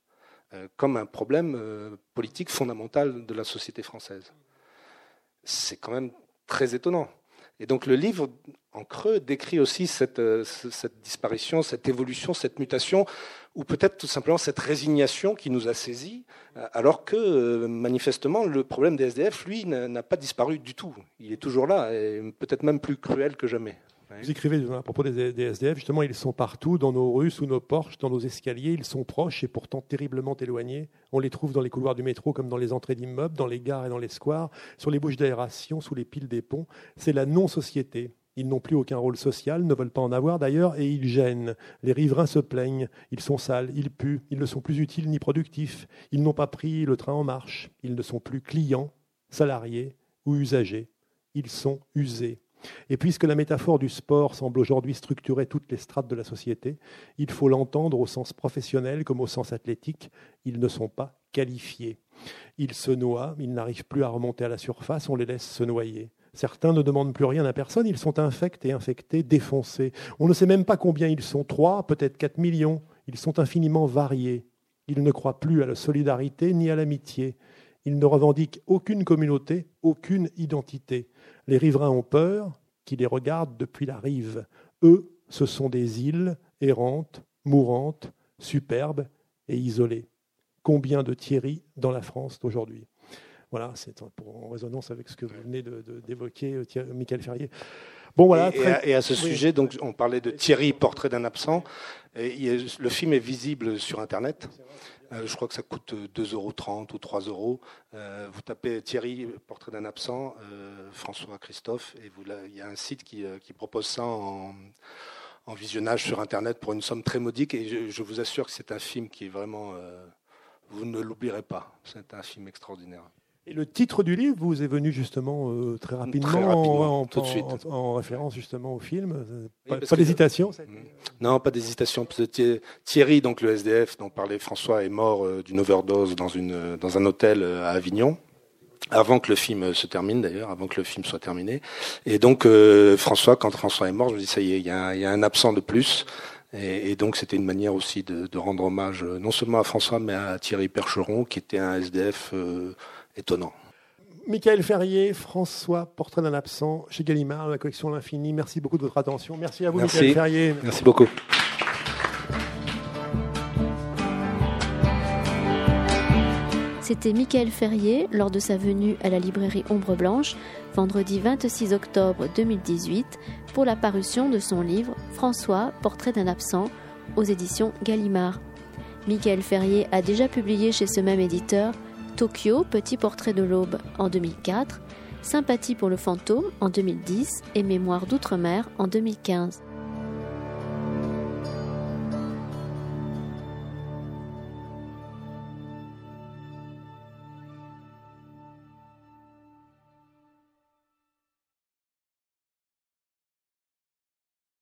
euh, comme un problème euh, politique fondamental de la société française. C'est quand même très étonnant. Et donc le livre, en creux, décrit aussi cette, euh, cette disparition, cette évolution, cette mutation, ou peut-être tout simplement cette résignation qui nous a saisis, alors que manifestement le problème des SDF, lui, n'a pas disparu du tout. Il est toujours là, et peut-être même plus cruel que jamais. Vous écrivez à propos des, SDF, justement, ils sont partout, dans nos rues, sous nos porches, dans nos escaliers, ils sont proches et pourtant terriblement éloignés. On les trouve dans les couloirs du métro comme dans les entrées d'immeubles, dans les gares et dans les squares, sur les bouches d'aération, sous les piles des ponts. C'est la non-société. Ils n'ont plus aucun rôle social, ne veulent pas en avoir d'ailleurs, et ils gênent. Les riverains se plaignent, ils sont sales, ils puent, ils ne sont plus utiles ni productifs, ils n'ont pas pris le train en marche, ils ne sont plus clients, salariés ou usagers, ils sont usés. Et puisque la métaphore du sport semble aujourd'hui structurer toutes les strates de la société, il faut l'entendre au sens professionnel comme au sens athlétique. Ils ne sont pas qualifiés. Ils se noient, ils n'arrivent plus à remonter à la surface, on les laisse se noyer. Certains ne demandent plus rien à personne, ils sont infectés, infectés, défoncés. On ne sait même pas combien ils sont, trois, peut-être quatre millions. Ils sont infiniment variés. Ils ne croient plus à la solidarité ni à l'amitié. Ils ne revendiquent aucune communauté, aucune identité. Les riverains ont peur qui les regardent depuis la rive. Eux, ce sont des îles errantes, mourantes, superbes et isolées. Combien de Thierry dans la France d'aujourd'hui? Voilà, c'est en résonance avec ce que vous venez d'évoquer, euh, Michael Ferrier. Bon, voilà, et, à, ce sujet, donc, on parlait de Thierry, portrait d'un absent. Et le film est visible sur Internet. Euh, je crois que ça coûte 2,30 euros ou 3 euros. Euh, vous tapez Thierry, portrait d'un absent, euh, François Christophe, et il y a un site qui, propose ça en, visionnage sur Internet pour une somme très modique. Et je, vous assure que c'est un film qui est vraiment. vous ne l'oublierez pas. C'est un film extraordinaire. Et le titre du livre vous est venu justement euh, très rapidement, en, tout de suite. En, référence justement au film. Euh, pas, d'hésitation. Non, pas d'hésitation. Thierry, donc le SDF dont parlait François, est mort euh, d'une overdose dans, une, dans un hôtel à Avignon. Avant que le film se termine d'ailleurs, avant que le film soit terminé. Et donc François, quand François est mort, je me dis ça y est, il y a, y a un absent de plus. Et, et donc c'était une manière aussi de, de, rendre hommage non seulement à François, mais à Thierry Percheron, qui était un SDF étonnant. Michael Ferrier, François, Portrait d'un absent, chez Gallimard, la collection L'Infini. Merci beaucoup de votre attention. Merci à vous, Michael Ferrier. Merci beaucoup. C'était Michael Ferrier lors de sa venue à la librairie Ombre Blanche, vendredi 26 octobre 2018, pour la parution de son livre François, Portrait d'un absent, aux éditions Gallimard. Michael Ferrier a déjà publié chez ce même éditeur Tokyo, Petit portrait de l'aube en 2004, Sympathie pour le fantôme en 2010 et Mémoire d'outre-mer en 2015.